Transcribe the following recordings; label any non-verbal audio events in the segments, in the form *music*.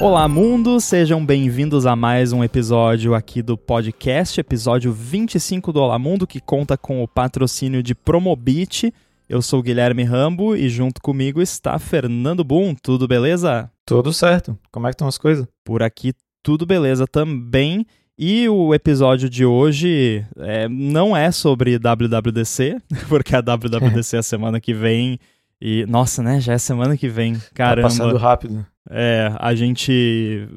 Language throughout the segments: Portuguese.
Olá, mundo! Sejam bem-vindos a mais um episódio aqui do podcast, episódio 25 do Olá Mundo, que conta com o patrocínio de Promobit. Eu sou o Guilherme Rambo e junto comigo está Fernando Boom. Tudo beleza? Tudo certo. Como é que estão as coisas? Por aqui, tudo beleza também. E o episódio de hoje é, não é sobre WWDC, *laughs* porque a WWDC é a semana que vem. E, nossa, né? Já é semana que vem. Caramba. Tá passando rápido. É, a gente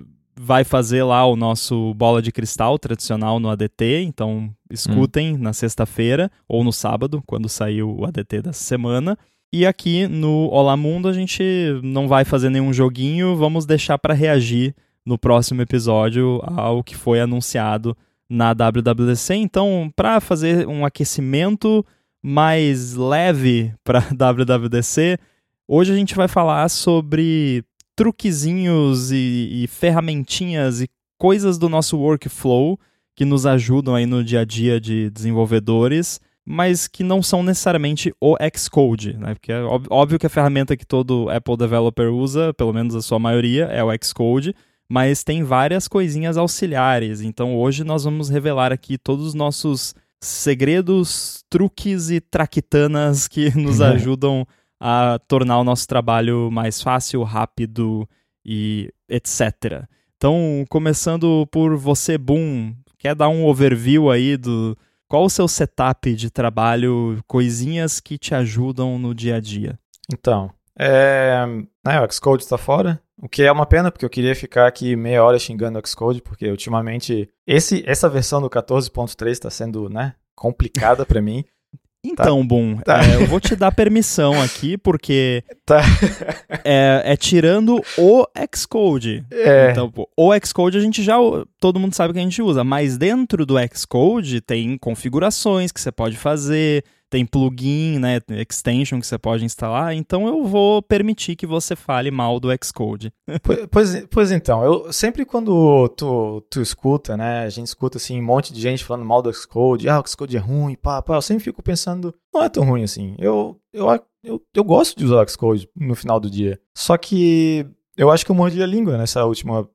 vai fazer lá o nosso bola de cristal tradicional no ADT, então escutem hum. na sexta-feira ou no sábado, quando sair o ADT dessa semana. E aqui no Olá Mundo a gente não vai fazer nenhum joguinho, vamos deixar para reagir no próximo episódio ao que foi anunciado na WWDC. Então, para fazer um aquecimento mais leve para *laughs* WWDC, hoje a gente vai falar sobre truquezinhos e, e ferramentinhas e coisas do nosso workflow que nos ajudam aí no dia a dia de desenvolvedores, mas que não são necessariamente o Xcode, né? Porque é óbvio que a ferramenta que todo Apple developer usa, pelo menos a sua maioria, é o Xcode, mas tem várias coisinhas auxiliares. Então hoje nós vamos revelar aqui todos os nossos segredos, truques e traquitanas que nos *laughs* ajudam a tornar o nosso trabalho mais fácil, rápido e etc. Então, começando por você, Boom, quer dar um overview aí do qual o seu setup de trabalho, coisinhas que te ajudam no dia a dia? Então, é, né, o Xcode está fora, o que é uma pena, porque eu queria ficar aqui meia hora xingando o Xcode, porque ultimamente esse, essa versão do 14.3 está sendo né, complicada para mim. Então, tá. Boom, tá. É, eu vou te dar permissão aqui, porque *laughs* tá. é, é, tirando o Xcode. É. Então, o Xcode a gente já, todo mundo sabe que a gente usa, mas dentro do Xcode tem configurações que você pode fazer, tem plugin, né, extension que você pode instalar, então eu vou permitir que você fale mal do Xcode. *laughs* pois, pois, então, eu sempre quando tu, tu escuta, né, a gente escuta assim um monte de gente falando mal do Xcode, ah, o Xcode é ruim, pá, pá, eu sempre fico pensando, não é tão ruim assim. Eu, eu, eu, eu gosto de usar o Xcode no final do dia. Só que eu acho que eu mordi a língua nessa última,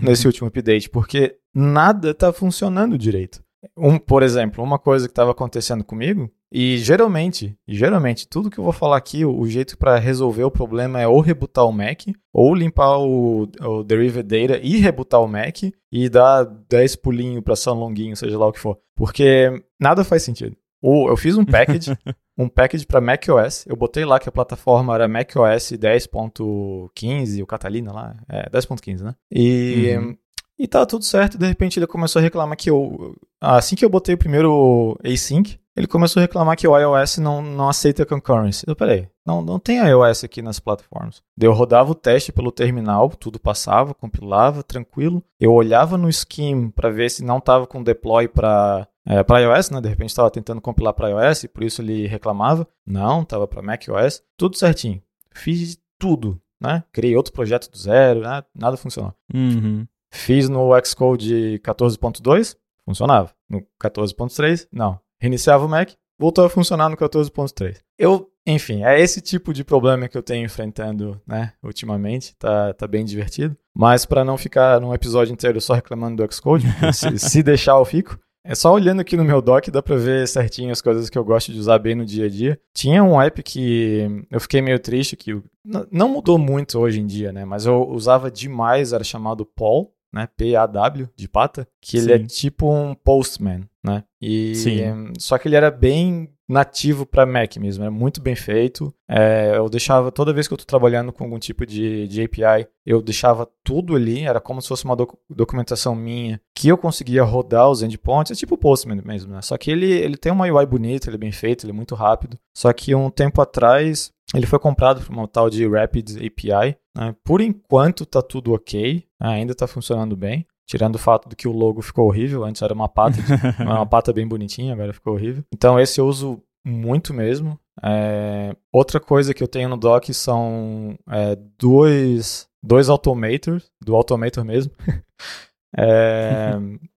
nesse último update, porque nada tá funcionando direito. Um, por exemplo, uma coisa que estava acontecendo comigo, e geralmente, geralmente, tudo que eu vou falar aqui, o, o jeito para resolver o problema é ou rebootar o Mac, ou limpar o, o Derived Data e rebootar o Mac, e dar 10 pulinhos para São Longuinho, seja lá o que for. Porque nada faz sentido. Ou eu fiz um package, *laughs* um package para macOS, eu botei lá que a plataforma era macOS 10.15, o Catalina lá, é 10.15, né? E uhum. E tava tudo certo, de repente ele começou a reclamar que eu. Assim que eu botei o primeiro async, ele começou a reclamar que o iOS não, não aceita concurrency. Eu, peraí, não, não tem iOS aqui nas plataformas. Eu rodava o teste pelo terminal, tudo passava, compilava, tranquilo. Eu olhava no scheme para ver se não tava com deploy para é, para iOS, né? De repente estava tentando compilar para iOS, e por isso ele reclamava. Não, estava para macOS, tudo certinho. Fiz tudo, né? Criei outro projeto do zero, né? nada funcionou. Uhum. Fiz no Xcode 14.2, funcionava. No 14.3, não. Reiniciava o Mac, voltou a funcionar no 14.3. Eu, enfim, é esse tipo de problema que eu tenho enfrentando, né, ultimamente. Tá, tá bem divertido. Mas para não ficar num episódio inteiro só reclamando do Xcode, se, *laughs* se deixar eu fico. É só olhando aqui no meu doc, dá pra ver certinho as coisas que eu gosto de usar bem no dia a dia. Tinha um app que eu fiquei meio triste, que não mudou muito hoje em dia, né? Mas eu usava demais, era chamado Paul né? P-A-W, de pata, que Sim. ele é tipo um Postman, né? E Sim. só que ele era bem nativo para Mac mesmo, era muito bem feito. É, eu deixava, toda vez que eu estou trabalhando com algum tipo de, de API, eu deixava tudo ali, era como se fosse uma doc documentação minha, que eu conseguia rodar os endpoints, é tipo Postman mesmo, né? Só que ele, ele tem uma UI bonita, ele é bem feito, ele é muito rápido. Só que um tempo atrás, ele foi comprado por uma tal de Rapid API. Né? Por enquanto tá tudo ok, ainda tá funcionando bem. Tirando o fato de que o logo ficou horrível. Antes era uma pata, de, *laughs* uma pata bem bonitinha, agora ficou horrível. Então esse eu uso muito mesmo. É... Outra coisa que eu tenho no doc são é, dois, dois automators, do automator mesmo, *laughs* é,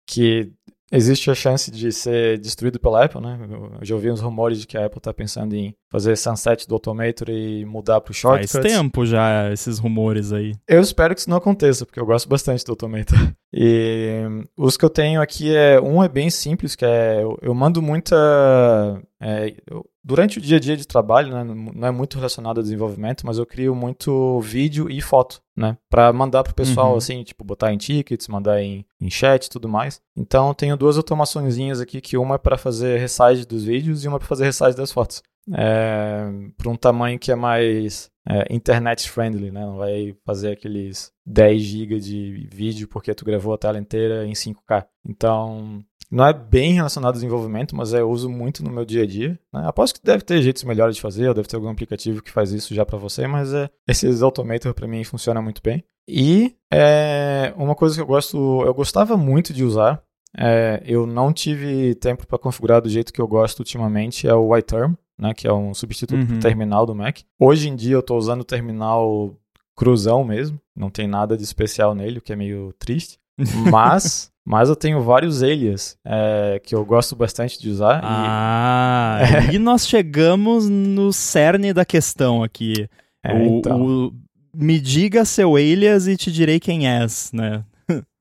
que existe a chance de ser destruído pela Apple, né? Eu já ouvi uns rumores de que a Apple está pensando em fazer sunset do Automator e mudar pro Shortcuts. Faz tempo já esses rumores aí. Eu espero que isso não aconteça, porque eu gosto bastante do Automator. *laughs* E os que eu tenho aqui é um é bem simples, que é eu, eu mando muita é, eu, durante o dia a dia de trabalho, né, não é muito relacionado ao desenvolvimento, mas eu crio muito vídeo e foto, né, para mandar pro pessoal uhum. assim, tipo botar em tickets, mandar em, em chat, e tudo mais. Então tenho duas automaçõezinhas aqui que uma é para fazer resize dos vídeos e uma para fazer resize das fotos. É, para um tamanho que é mais é, internet friendly, né? Não vai fazer aqueles 10 GB de vídeo porque tu gravou a tela inteira em 5K. Então, não é bem relacionado ao desenvolvimento, mas eu uso muito no meu dia a dia. Né? Aposto que deve ter jeitos melhores de fazer, ou deve ter algum aplicativo que faz isso já para você, mas é, esses Automator para mim funciona muito bem. E é, uma coisa que eu gosto, eu gostava muito de usar, é, eu não tive tempo para configurar do jeito que eu gosto ultimamente, é o iTerm, né, que é um substituto uhum. terminal do Mac. Hoje em dia eu estou usando o terminal cruzão mesmo, não tem nada de especial nele, o que é meio triste. *laughs* Mas, mas eu tenho vários alias é, que eu gosto bastante de usar. Ah, e... *laughs* e nós chegamos no cerne da questão aqui. É, o, então. o, me diga seu alias e te direi quem és, né?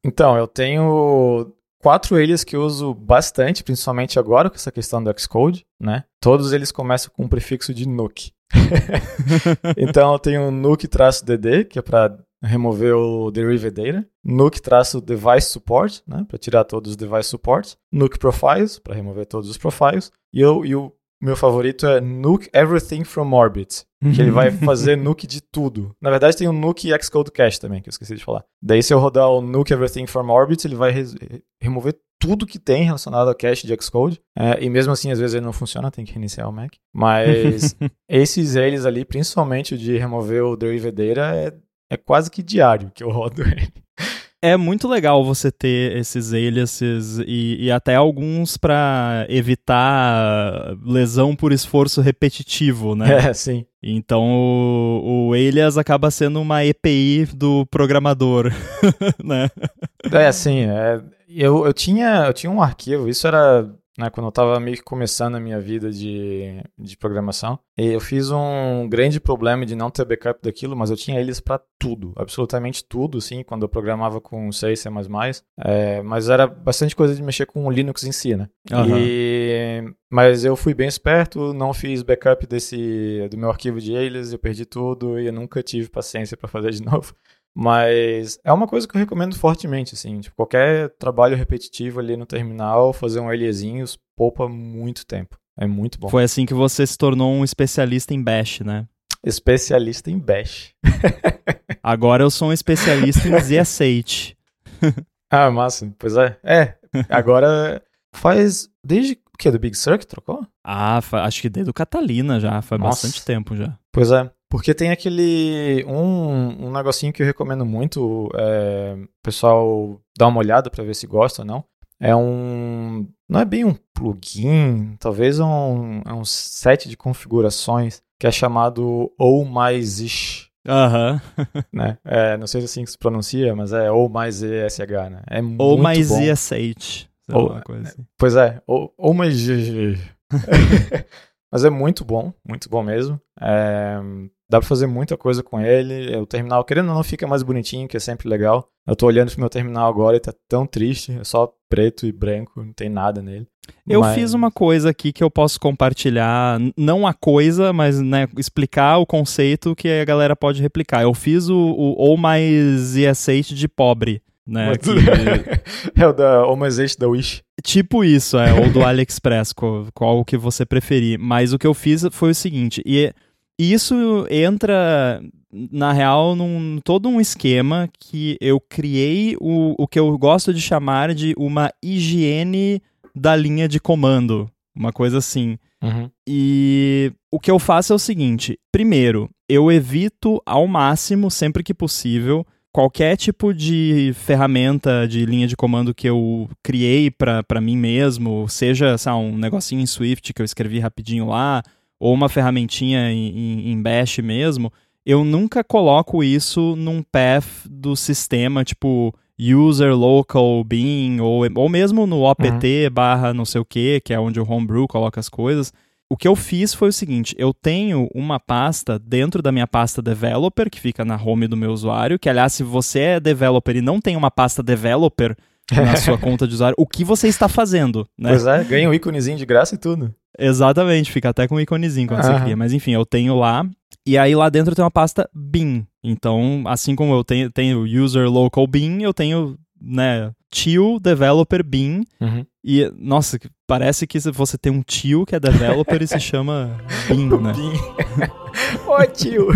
então, eu tenho quatro alias que eu uso bastante, principalmente agora com essa questão do Xcode, né? Todos eles começam com o prefixo de nuke. *laughs* então eu tenho nuke-dd, que é para remover o derivative data, nuke-device support, né, para tirar todos os device supports, nuke profiles, para remover todos os profiles, e, eu, e o meu favorito é nuke everything from orbit, que ele vai fazer nuke de tudo. Na verdade tem o nuke xcode cache também, que eu esqueci de falar. Daí se eu rodar o nuke everything from orbit, ele vai re remover tudo que tem relacionado ao cache de Xcode. É, e mesmo assim, às vezes ele não funciona, tem que reiniciar o Mac. Mas *laughs* esses eles ali, principalmente o de remover o derivative data, é é quase que diário que eu rodo *laughs* ele. É muito legal você ter esses aliases e, e até alguns para evitar lesão por esforço repetitivo, né? É, sim. Então o, o alias acaba sendo uma EPI do programador, *laughs* né? É, sim. É, eu, eu, tinha, eu tinha um arquivo, isso era né, quando eu estava meio que começando a minha vida de, de programação. E eu fiz um grande problema de não ter backup daquilo, mas eu tinha eles para tudo, absolutamente tudo, sim, quando eu programava com C, C++. É, mas era bastante coisa de mexer com o Linux em si, né? Uhum. E, mas eu fui bem esperto, não fiz backup desse do meu arquivo de alias, eu perdi tudo e eu nunca tive paciência para fazer de *laughs* novo. Mas é uma coisa que eu recomendo fortemente, assim. Tipo, qualquer trabalho repetitivo ali no terminal, fazer um LEzinho poupa muito tempo. É muito bom. Foi assim que você se tornou um especialista em Bash, né? Especialista em Bash. *laughs* Agora eu sou um especialista em ZSH. *laughs* ah, massa. Pois é. É, agora faz... Desde o que? Do Big Sur que trocou? Ah, acho que desde o Catalina já. Faz Nossa. bastante tempo já. Pois é. Porque tem aquele. Um, um negocinho que eu recomendo muito, é, o pessoal dar uma olhada para ver se gosta ou não. É um. Não é bem um plugin, talvez é um, é um set de configurações que é chamado ou mais ish. Aham. *laughs* né? É, não sei se é assim que se pronuncia, mas é ou mais ESH, né? É ou mais bom. ESH. Ou, assim. Pois é, ou, ou mais. *laughs* mas é muito bom, muito bom mesmo. É, Dá pra fazer muita coisa com ele. O terminal, querendo ou não, fica mais bonitinho, que é sempre legal. Eu tô olhando pro meu terminal agora e tá tão triste. É só preto e branco, não tem nada nele. Eu mas... fiz uma coisa aqui que eu posso compartilhar, não a coisa, mas né, explicar o conceito que a galera pode replicar. Eu fiz o, o ou mais ESH de pobre. Né, que... *laughs* é o da mais da Wish. Tipo isso, é, ou do *laughs* AliExpress, qual, qual que você preferir. Mas o que eu fiz foi o seguinte, e e isso entra, na real, num todo um esquema que eu criei o, o que eu gosto de chamar de uma higiene da linha de comando. Uma coisa assim. Uhum. E o que eu faço é o seguinte: primeiro, eu evito ao máximo, sempre que possível, qualquer tipo de ferramenta de linha de comando que eu criei para mim mesmo, seja sabe, um negocinho em Swift que eu escrevi rapidinho lá, ou uma ferramentinha em, em Bash mesmo, eu nunca coloco isso num path do sistema, tipo user local bean, ou, ou mesmo no opt uhum. barra não sei o que, que é onde o homebrew coloca as coisas. O que eu fiz foi o seguinte: eu tenho uma pasta dentro da minha pasta developer, que fica na home do meu usuário, que aliás, se você é developer e não tem uma pasta developer *laughs* na sua conta de usuário, o que você está fazendo? Né? Pois é, ganha um íconezinho de graça e tudo. Exatamente, fica até com um íconezinho quando você cria. Mas enfim, eu tenho lá. E aí lá dentro tem uma pasta bin. Então, assim como eu tenho, tenho user local bin, eu tenho, né, tio developer bin. Uhum. E, nossa, parece que você tem um tio que é developer e se *laughs* chama bin, né? Bin. *laughs* Ô, tio!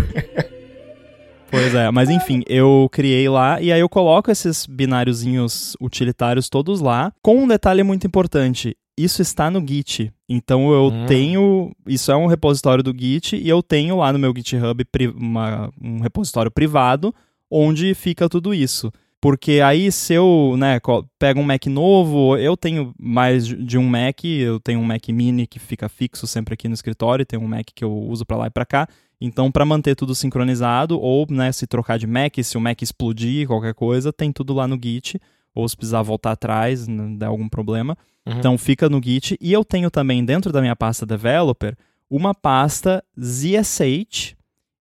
Pois é, mas enfim, eu criei lá e aí eu coloco esses bináriozinhos utilitários todos lá, com um detalhe muito importante. Isso está no Git. Então eu hum. tenho. Isso é um repositório do Git e eu tenho lá no meu GitHub uma, um repositório privado onde fica tudo isso. Porque aí, se eu né, pego um Mac novo, eu tenho mais de um Mac, eu tenho um Mac mini que fica fixo sempre aqui no escritório, tem um Mac que eu uso para lá e para cá. Então, para manter tudo sincronizado, ou né, se trocar de Mac, se o Mac explodir, qualquer coisa, tem tudo lá no Git. Ou se precisar voltar atrás, né, der algum problema. Uhum. Então, fica no Git. E eu tenho também, dentro da minha pasta Developer, uma pasta ZSH.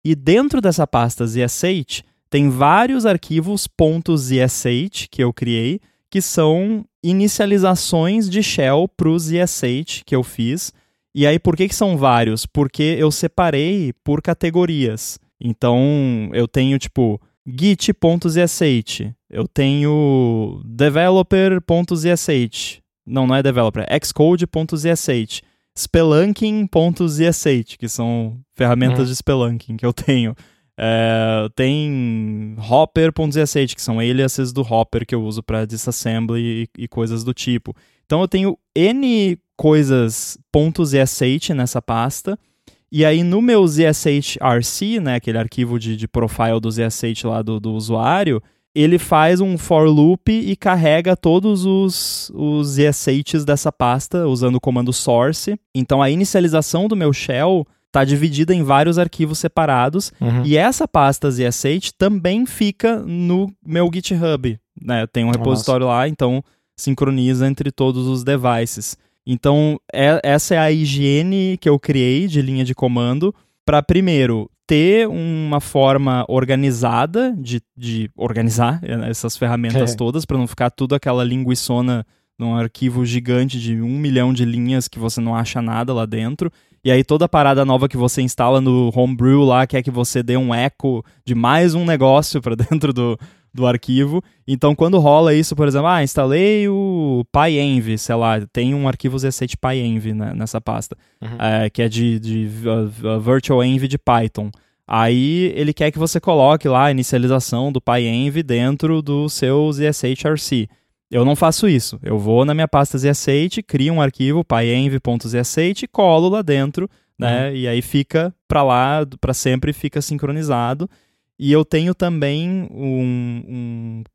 E dentro dessa pasta ZSH, tem vários arquivos .zsh que eu criei, que são inicializações de shell para o ZSH que eu fiz. E aí, por que, que são vários? Porque eu separei por categorias. Então, eu tenho, tipo, git.zsh, eu tenho developer.zsh, não, não é developer, é xcode.zsh, spelunking.zsh, que são ferramentas uhum. de spelunking que eu tenho. É, tem Hopper.zsh, que são aliases do Hopper que eu uso para disassembly e, e, coisas do tipo. Então eu tenho N coisas .zsh nessa pasta. E aí no meu zshrc, né, aquele arquivo de, de profile do zsh lá do, do usuário, ele faz um for loop e carrega todos os, os zshs dessa pasta usando o comando source. Então a inicialização do meu shell está dividida em vários arquivos separados. Uhum. E essa pasta ZSH também fica no meu GitHub. Né? Tem um repositório Nossa. lá, então sincroniza entre todos os devices. Então, é, essa é a higiene que eu criei de linha de comando para, primeiro, ter uma forma organizada de, de organizar essas ferramentas é. todas, para não ficar tudo aquela linguiçona num arquivo gigante de um milhão de linhas que você não acha nada lá dentro. E aí toda parada nova que você instala no Homebrew lá quer que você dê um eco de mais um negócio para *laughs* dentro do, do arquivo. Então quando rola isso, por exemplo, ah, instalei o PyEnv, sei lá, tem um arquivo z7 PyEnv né, nessa pasta, uhum. é, que é de, de uh, uh, Virtual Env de Python. Aí ele quer que você coloque lá a inicialização do PyEnv dentro do seu ZSHRC. Eu não faço isso. Eu vou na minha pasta zsh, crio um arquivo pyenv.zsh, colo lá dentro, né? Uhum. E aí fica para lá para sempre, fica sincronizado. E eu tenho também um,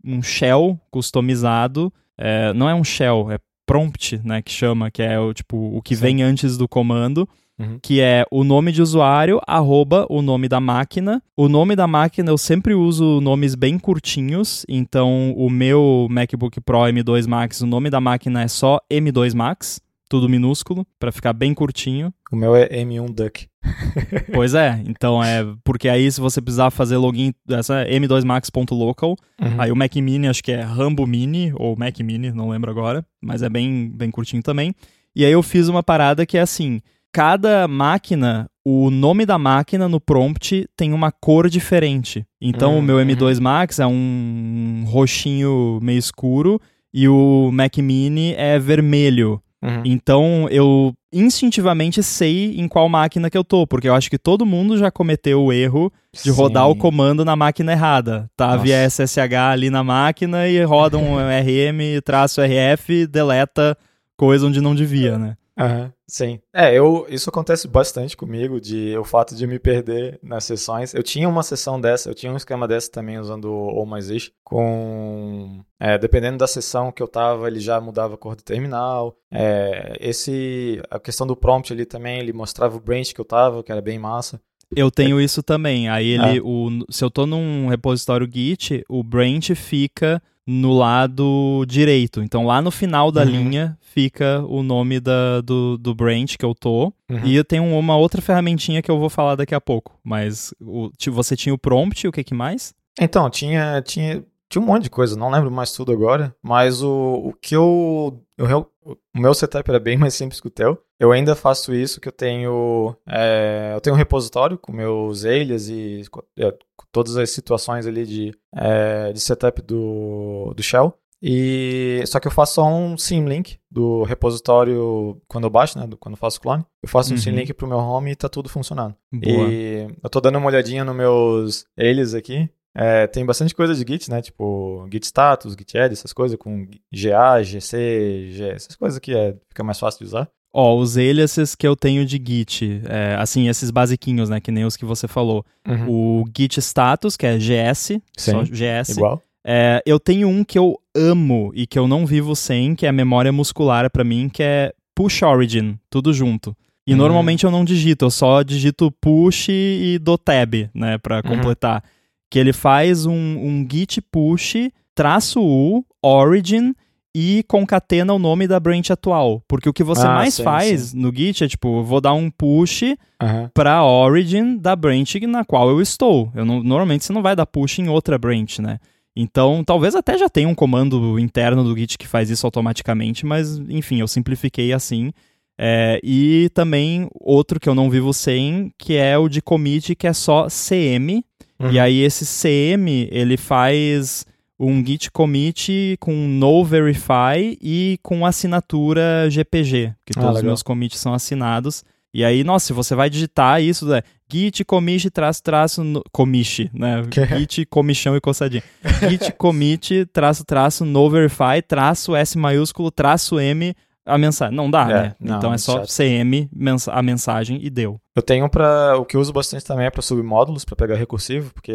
um, um shell customizado. É, não é um shell, é prompt, né? Que chama, que é o tipo o que Sim. vem antes do comando uhum. que é o nome de usuário, arroba o nome da máquina. O nome da máquina eu sempre uso nomes bem curtinhos, então o meu MacBook Pro M2 Max, o nome da máquina é só M2 Max, tudo minúsculo, para ficar bem curtinho. O meu é M1 Duck. *laughs* pois é, então é. Porque aí, se você precisar fazer login, essa é m2max.local. Uhum. Aí o Mac Mini, acho que é Rambo Mini, ou Mac Mini, não lembro agora, mas é bem, bem curtinho também. E aí eu fiz uma parada que é assim: cada máquina, o nome da máquina no prompt tem uma cor diferente. Então, uhum. o meu M2 uhum. Max é um roxinho meio escuro e o Mac Mini é vermelho. Uhum. Então, eu instintivamente sei em qual máquina que eu tô, porque eu acho que todo mundo já cometeu o erro de Sim. rodar o comando na máquina errada. Tá Nossa. via SSH ali na máquina e roda *laughs* um RM, traço RF, deleta coisa onde não devia, né? Uhum, sim. É, eu, isso acontece bastante comigo, de o fato de me perder nas sessões. Eu tinha uma sessão dessa, eu tinha um esquema dessa também usando o mais com... É, dependendo da sessão que eu tava, ele já mudava a cor do terminal. É, esse, a questão do prompt ali também, ele mostrava o branch que eu tava, que era bem massa. Eu tenho isso também. Aí ele, é. o, se eu tô num repositório Git, o branch fica no lado direito. Então lá no final da Uhum. linha fica o nome da, do, do branch que eu tô. Uhum. E eu tenho uma outra ferramentinha que eu vou falar daqui a pouco. Mas o, você tinha o prompt, o que que mais? Então, tinha, tinha, tinha um monte de coisa, não lembro mais tudo agora, mas o, o que eu, eu O meu setup era bem *laughs* mais simples que o teu. Eu ainda faço isso que eu tenho. é, eu tenho um repositório com meus alias e é, todas as situações ali de, é, de setup do, do Shell. E só que eu faço só um symlink do repositório quando eu baixo, né? do- Quando eu faço clone. Eu faço um Uhum. symlink pro meu home e tá tudo funcionando. Boa. E eu tô dando uma olhadinha nos meus alias aqui. É, tem bastante coisa de Git, né? Tipo, Git status, Git add, essas coisas com GA, GC, G, essas coisas que é, fica mais fácil de usar. Ó, os aliases que eu tenho de Git, é, assim, esses basiquinhos, né, que nem os que você falou. O Git status, que é GS, só Sim, GS. Igual. É, eu tenho um que eu amo e que eu não vivo sem, que é a memória muscular pra mim, que é push origin, tudo junto. E Hum. normalmente eu não digito, eu só digito push e dou tab, né, pra Uhum. completar. Que ele faz um, um git push, traço U, origin e concatena o nome da branch atual. Porque o que você Ah, mais sim, faz no git é tipo, eu vou dar um push Aham. para origin da branch na qual eu estou. Eu não- normalmente você não vai dar push em outra branch, né? Então, talvez até já tenha um comando interno do Git que faz isso automaticamente, mas enfim, eu simplifiquei assim. É, e também outro que eu não vivo sem, que é o de commit, que é só CM. Uhum. E aí esse CM, ele faz um git commit com no verify e com assinatura GPG, que Ah, todos os legal. meus commits são assinados. E aí, nossa, se você vai digitar isso, é git commit traço traço no, commit, né? *laughs* Que? Git comichão e coçadinha. Git commit traço traço no verify traço S maiúsculo traço M a mensagem. Não dá, É, né? não, então é só chato. CM mensa- a mensagem e deu. Eu tenho para o que eu uso bastante também é para submódulos, para pegar recursivo, porque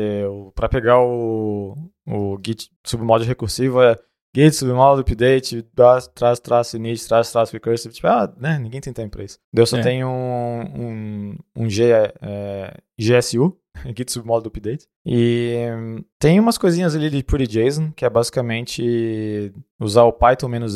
para pegar o, o git submódulo recursivo é git submódulo update, traço, traço, traço init, traço, traço recursive. Tipo, ah, né, ninguém tem tempo para isso. Eu só É. tenho um, um, um G, é, GSU, *laughs* git submódulo update. E tem umas coisinhas ali de pretty JSON, que é basicamente usar o Python-m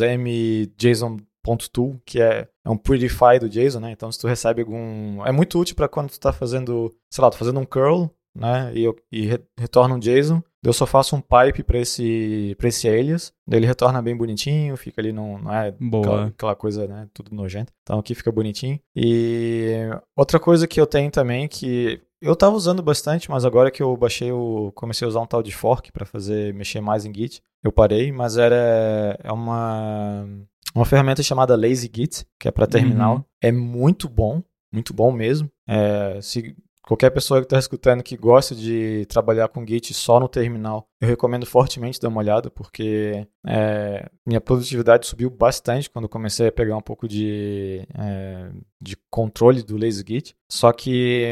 JSON.tool, que é, é um prettify do JSON, né? Então, se tu recebe algum... É muito útil para quando tu tá fazendo, sei lá, tu fazendo um curl, né? E, eu, e re- retorna um JSON. Eu só faço um pipe para esse, pra esse alias. Daí ele retorna bem bonitinho, fica ali, não, não é Boa. aquela, aquela coisa, né? Tudo nojento. Então aqui fica bonitinho. E outra coisa que eu tenho também que eu tava usando bastante, mas agora que eu baixei o. comecei a usar um tal de fork para fazer mexer mais em Git, eu parei, mas era é uma uma ferramenta chamada Lazy Git, que é para terminal. Uhum. É muito bom, muito bom mesmo. É, se qualquer pessoa que está escutando que gosta de trabalhar com Git só no terminal, eu recomendo fortemente dar uma olhada, porque é, minha produtividade subiu bastante quando eu comecei a pegar um pouco de, é, de controle do Lazy Git. Só que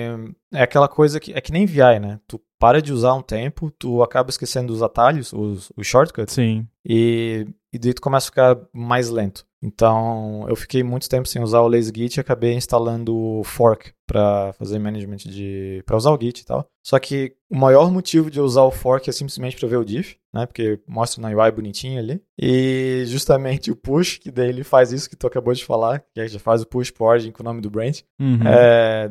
é aquela coisa que é que nem VI, né? Tu para de usar um tempo, tu acaba esquecendo os atalhos, os, os shortcuts, Sim. e, e daí tu começa a ficar mais lento. Então, eu fiquei muito tempo sem usar o Lazy Git e acabei instalando o Fork para fazer management de para usar o Git e tal. Só que o maior motivo de eu usar o Fork é simplesmente para ver o diff, né? Porque mostra na UI bonitinho ali. E justamente o push, que daí ele faz isso que tu acabou de falar, que aí já faz o push pro origin com o nome do branch. Uhum. É,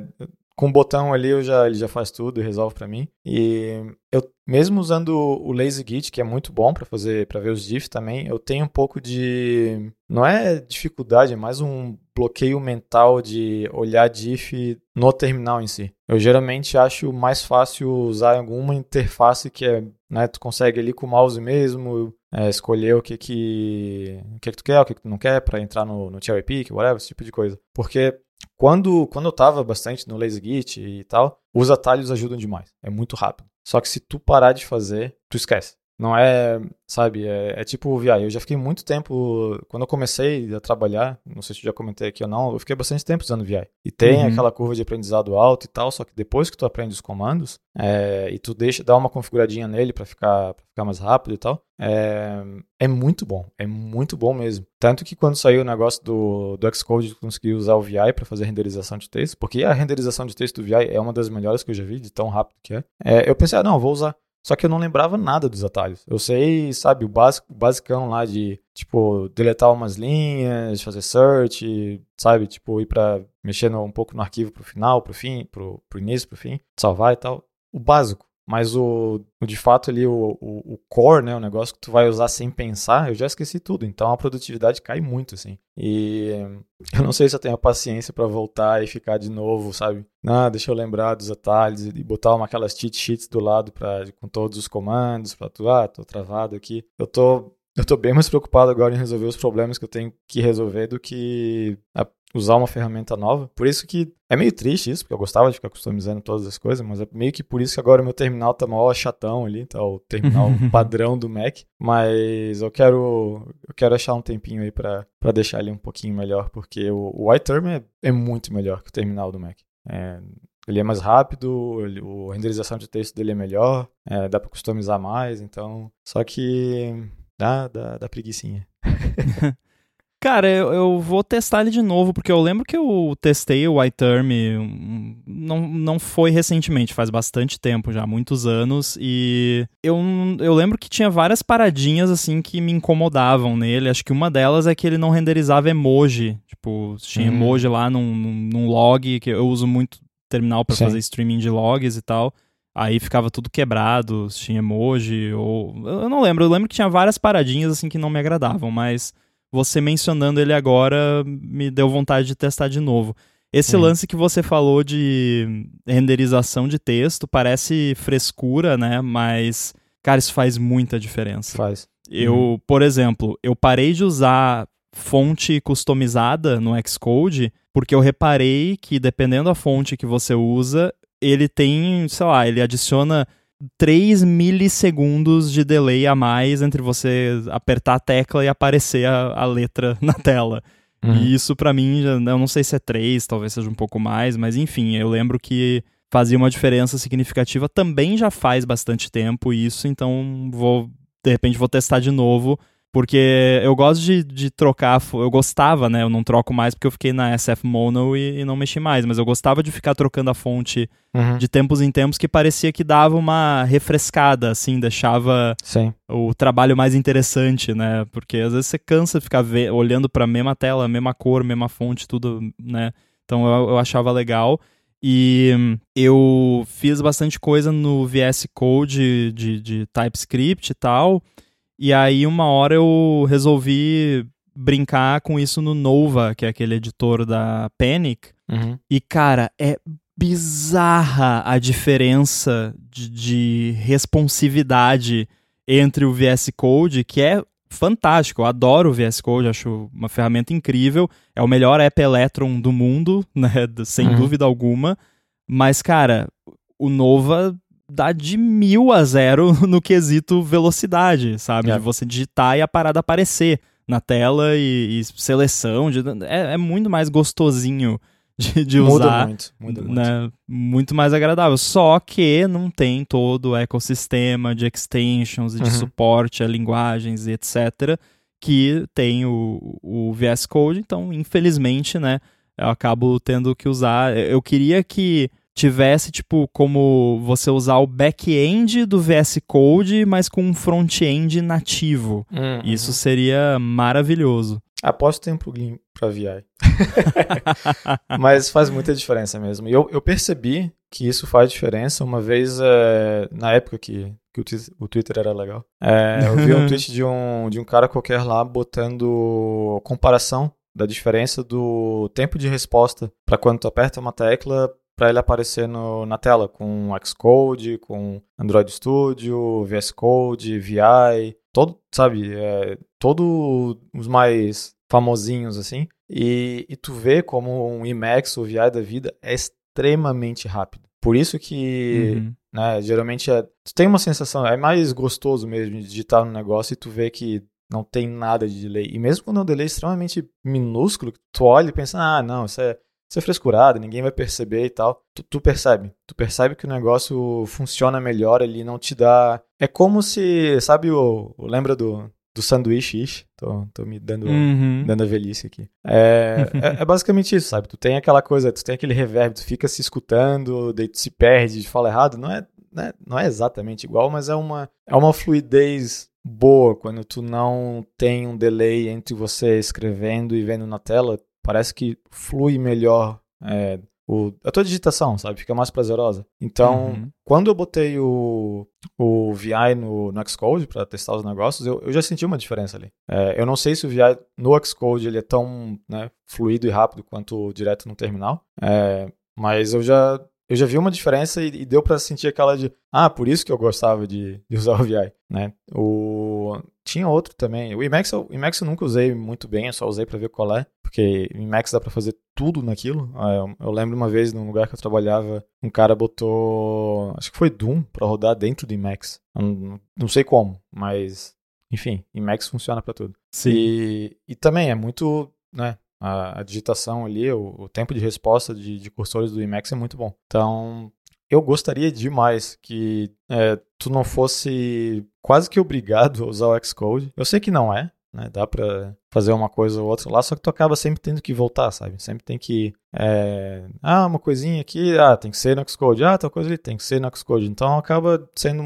com o botão ali eu já, ele já faz tudo e resolve para mim. E eu mesmo usando o Lazy Git, que é muito bom para fazer para ver os diffs também, eu tenho um pouco de não é dificuldade, é mais um bloqueio mental de olhar diff no terminal em si. Eu geralmente acho mais fácil usar alguma interface que é, né, tu consegue ali com o mouse mesmo, é, escolher o que que, o que que tu quer, o que que tu não quer para entrar no, no cherry pick, whatever, esse tipo de coisa. Porque quando, quando eu tava bastante no Lazy Git e tal, os atalhos ajudam demais. É muito rápido. Só que se tu parar de fazer, tu esquece. Não é, sabe, é, é tipo o VI. Eu já fiquei muito tempo, quando eu comecei a trabalhar, não sei se eu já comentei aqui ou não, eu fiquei bastante tempo usando VI. E tem Uhum. aquela curva de aprendizado alto e tal, só que depois que tu aprende os comandos, é, e tu deixa, dá uma configuradinha nele para ficar, pra ficar mais rápido e tal, é, é muito bom, é muito bom mesmo. Tanto que quando saiu o negócio do, do Xcode, eu consegui usar o VI para fazer renderização de texto, porque a renderização de texto do VI é uma das melhores que eu já vi, de tão rápido que é. é eu pensei, ah, não, vou usar. Só que eu não lembrava nada dos atalhos. Eu sei, sabe, o básico, basicão lá de, tipo, deletar umas linhas, fazer search, sabe, tipo, ir pra mexer no, um pouco no arquivo pro final, pro fim, pro, pro início, pro fim, salvar e tal. O básico. Mas o, o de fato ali, o, o, o, core, né, o negócio que tu vai usar sem pensar, eu já esqueci tudo. Então a produtividade cai muito, assim. E *laughs* eu não sei se eu tenho a paciência para voltar e ficar de novo, sabe? Ah, deixa eu lembrar dos atalhos e botar uma aquelas cheat sheets do lado pra, com todos os comandos, pra tu, ah, tô travado aqui. Eu tô eu tô bem mais preocupado agora em resolver os problemas que eu tenho que resolver do que usar uma ferramenta nova. Por isso que é meio triste isso, porque eu gostava de ficar customizando todas as coisas, mas é meio que por isso que agora o meu terminal tá maior chatão ali, tá o terminal *laughs* padrão do Mac, mas eu quero eu quero achar um tempinho aí para deixar ele um pouquinho melhor, porque o, o iTerm é, é muito melhor que o terminal do Mac. É, ele é mais rápido, ele, a renderização de texto dele é melhor, é, dá para customizar mais, então. Só que Dá, dá, dá preguiçinha. *laughs* Cara, eu, eu, vou testar ele de novo, porque eu lembro que eu testei o iTerm, não, não foi recentemente, faz bastante tempo já, muitos anos, e eu, eu lembro que tinha várias paradinhas, assim, que me incomodavam nele, acho que uma delas é que ele não renderizava emoji, tipo, tinha hum. emoji lá num, num, log, que eu uso muito terminal para fazer streaming de logs e tal, Aí ficava tudo quebrado, tinha emoji, ou. Eu não lembro, eu lembro que tinha várias paradinhas assim que não me agradavam, mas você mencionando ele agora me deu vontade de testar de novo. Esse hum. lance que você falou de renderização de texto parece frescura, né? Mas, cara, isso faz muita diferença. Faz. Eu, hum. por exemplo, eu parei de usar fonte customizada no Xcode porque eu reparei que dependendo da fonte que você usa, ele tem, sei lá, ele adiciona 3 milissegundos de delay a mais entre você apertar a tecla e aparecer a, a letra *laughs* na tela. Uhum. E isso para mim, eu não sei se é 3, talvez seja um pouco mais, mas enfim, eu lembro que fazia uma diferença significativa também já faz bastante tempo isso, então vou de repente vou testar de novo porque eu gosto de, de trocar, eu gostava, né? Eu não troco mais porque eu fiquei na SF Mono e, e não mexi mais, mas eu gostava de ficar trocando a fonte uhum. de tempos em tempos que parecia que dava uma refrescada, assim, deixava Sim. o trabalho mais interessante, né? Porque às vezes você cansa de ficar ver, olhando para a mesma tela, mesma cor, mesma fonte, tudo, né? Então eu, eu achava legal. E eu fiz bastante coisa no VS Code de, de TypeScript e tal. E aí, uma hora eu resolvi brincar com isso no Nova, que é aquele editor da Panic. Uhum. E, cara, é bizarra a diferença de, de, responsividade entre o VS Code, que é fantástico. Eu adoro o VS Code, acho uma ferramenta incrível. É o melhor app Electron do mundo, *laughs* né? Sem uhum. dúvida alguma. Mas, cara, o Nova dá de mil a zero *laughs* no quesito velocidade, sabe? É. De você digitar e a parada aparecer na tela e, e seleção. De, é, é, muito mais gostosinho *laughs* de, de muda usar. Muito, muda muito. Né? Muito mais agradável. Só que não tem todo o ecossistema de extensions e de uhum. suporte a linguagens e etc. que tem o, o VS Code. Então, infelizmente, né? Eu acabo tendo que usar. Eu queria que tivesse, tipo, como você usar o back-end do VS Code, mas com um front-end nativo. Uhum. Isso seria maravilhoso. Aposto tem um plugin para VI. *laughs* mas faz muita diferença mesmo. E eu, eu percebi que isso faz diferença uma vez, é, na época que, que o, o Twitter era legal. É, eu vi um *laughs* tweet de um, de um cara qualquer lá botando comparação da diferença do tempo de resposta para quando tu aperta uma tecla para ele aparecer no, na tela com Xcode, com Android Studio, VS Code, VI, todo, sabe, é, todos os mais famosinhos assim. E, e tu vê como um Emacs ou VI da vida é extremamente rápido. Por isso que, uhum. né, geralmente é, tu tem uma sensação, é mais gostoso mesmo de digitar no negócio e tu vê que não tem nada de delay. E mesmo quando é um delay extremamente minúsculo, tu olha e pensa, ah, não, isso é ser frescurado, ninguém vai perceber e tal. Tu, tu, percebe. Tu percebe que o negócio funciona melhor, ele não te dá. É como se, sabe, o, lembra do, do sanduíche ish? Tô, tô me dando, uhum. dando a velhice aqui. É, *laughs* é, é, basicamente isso, sabe? Tu tem aquela coisa, tu tem aquele reverb, tu fica se escutando, daí tu se perde, fala errado. Não é, né, não é exatamente igual, mas é uma, é uma fluidez boa quando tu não tem um delay entre você escrevendo e vendo na tela. Parece que flui melhor é, o, a tua digitação, sabe? Fica mais prazerosa. Então, uhum. quando eu botei o, o VI no, no Xcode para testar os negócios, eu, eu já senti uma diferença ali. É, eu não sei se o VI no Xcode ele é tão né, fluido e rápido quanto direto no terminal, é, mas eu já eu já vi uma diferença e, e deu para sentir aquela de, ah, por isso que eu gostava de, de usar o VI, né? O, tinha outro também. O Emacs, o Emacs eu nunca usei muito bem, eu só usei para ver qual é, porque o Emacs dá para fazer tudo naquilo. Ah, eu, eu, lembro uma vez, num lugar que eu trabalhava, um cara botou, acho que foi Doom, para rodar dentro do Emacs. Não, não sei como, mas, enfim, Emacs funciona para tudo. Sim. E, e também é muito, né, a, a digitação ali, o, o, tempo de resposta de, de cursores do Emacs é muito bom. Então, eu gostaria demais que é, tu não fosse quase que obrigado a usar o Xcode. Eu sei que não é, né? Dá pra fazer uma coisa ou outra lá, só que tu acaba sempre tendo que voltar, sabe? Sempre tem que. É... Ah, uma coisinha aqui, ah, tem que ser no Xcode. Ah, tal coisa ali, tem que ser no Xcode. Então acaba sendo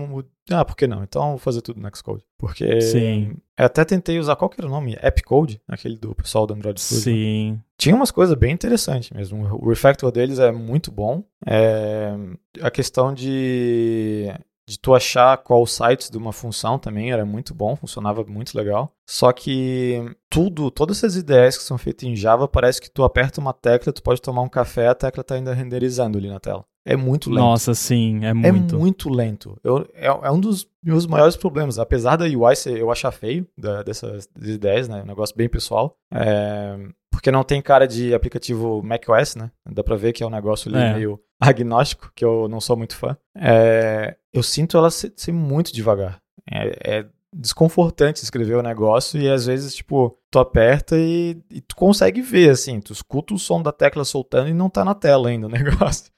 ah, por que não? Então vou fazer tudo no Xcode. Porque Sim. eu até tentei usar, qual que era o nome? Appcode, aquele do pessoal do Android Studio. Sim. Tinha umas coisas bem interessantes mesmo. O refactor deles é muito bom. É... A questão de de tu achar qual sites de uma função também era muito bom, funcionava muito legal. Só que tudo, todas essas ideias que são feitas em Java, parece que tu aperta uma tecla, tu pode tomar um café, a tecla tá ainda renderizando ali na tela. É muito lento. Nossa, sim, é muito. É muito lento. Eu, é, é um dos meus maiores problemas. Apesar da UI ser, eu achar feio da, dessas ideias, né? Um negócio bem pessoal. É, porque não tem cara de aplicativo macOS, né? Dá pra ver que é um negócio ali é. meio *laughs* agnóstico, que eu não sou muito fã. É, eu sinto ela ser, ser muito devagar. É, é, desconfortante escrever o negócio e às vezes, tipo, tu aperta e, e, tu consegue ver, assim, tu escuta o som da tecla soltando e não tá na tela ainda o *laughs* negócio.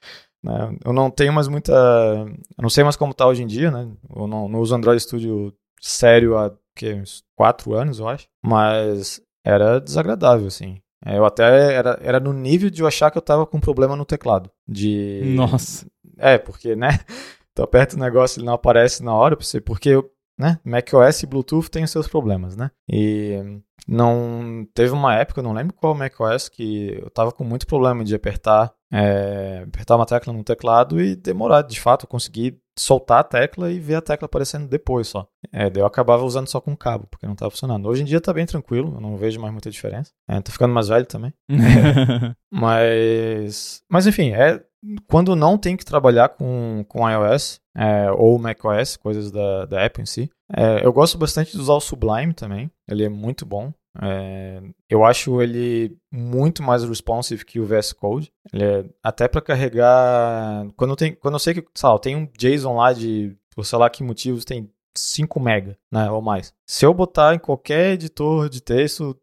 Né? Eu não tenho mais muita. Eu não sei mais como tá hoje em dia, né? Eu não, não uso Android Studio sério há que, uns quatro anos, eu acho. Mas era desagradável, assim. É, eu até era, era no nível de eu achar que eu tava com um problema no teclado. De. Nossa. É, porque, né? *laughs* Tu aperta o negócio ele não aparece na hora, porque né? macOS e Bluetooth têm os seus problemas, né? E não teve uma época, não lembro qual macOS, que eu tava com muito problema de apertar, é, apertar uma tecla no teclado e demorar, de fato, eu consegui soltar a tecla e ver a tecla aparecendo depois só. É, daí eu acabava usando só com cabo, porque não estava funcionando. Hoje em dia tá bem tranquilo, eu não vejo mais muita diferença. É, tô ficando mais velho também. *laughs* mas, mas enfim, é quando não tem que trabalhar com, com iOS é, ou macOS, coisas da, da Apple em si, é, eu gosto bastante de usar o Sublime também. Ele é muito bom. É, eu acho ele muito mais responsive que o VS Code. Ele é até para carregar. Quando, tem, quando eu sei que sei lá, tem um JSON lá de, por sei lá que motivos, tem 5 mega, né, ou mais. Se eu botar em qualquer editor de texto,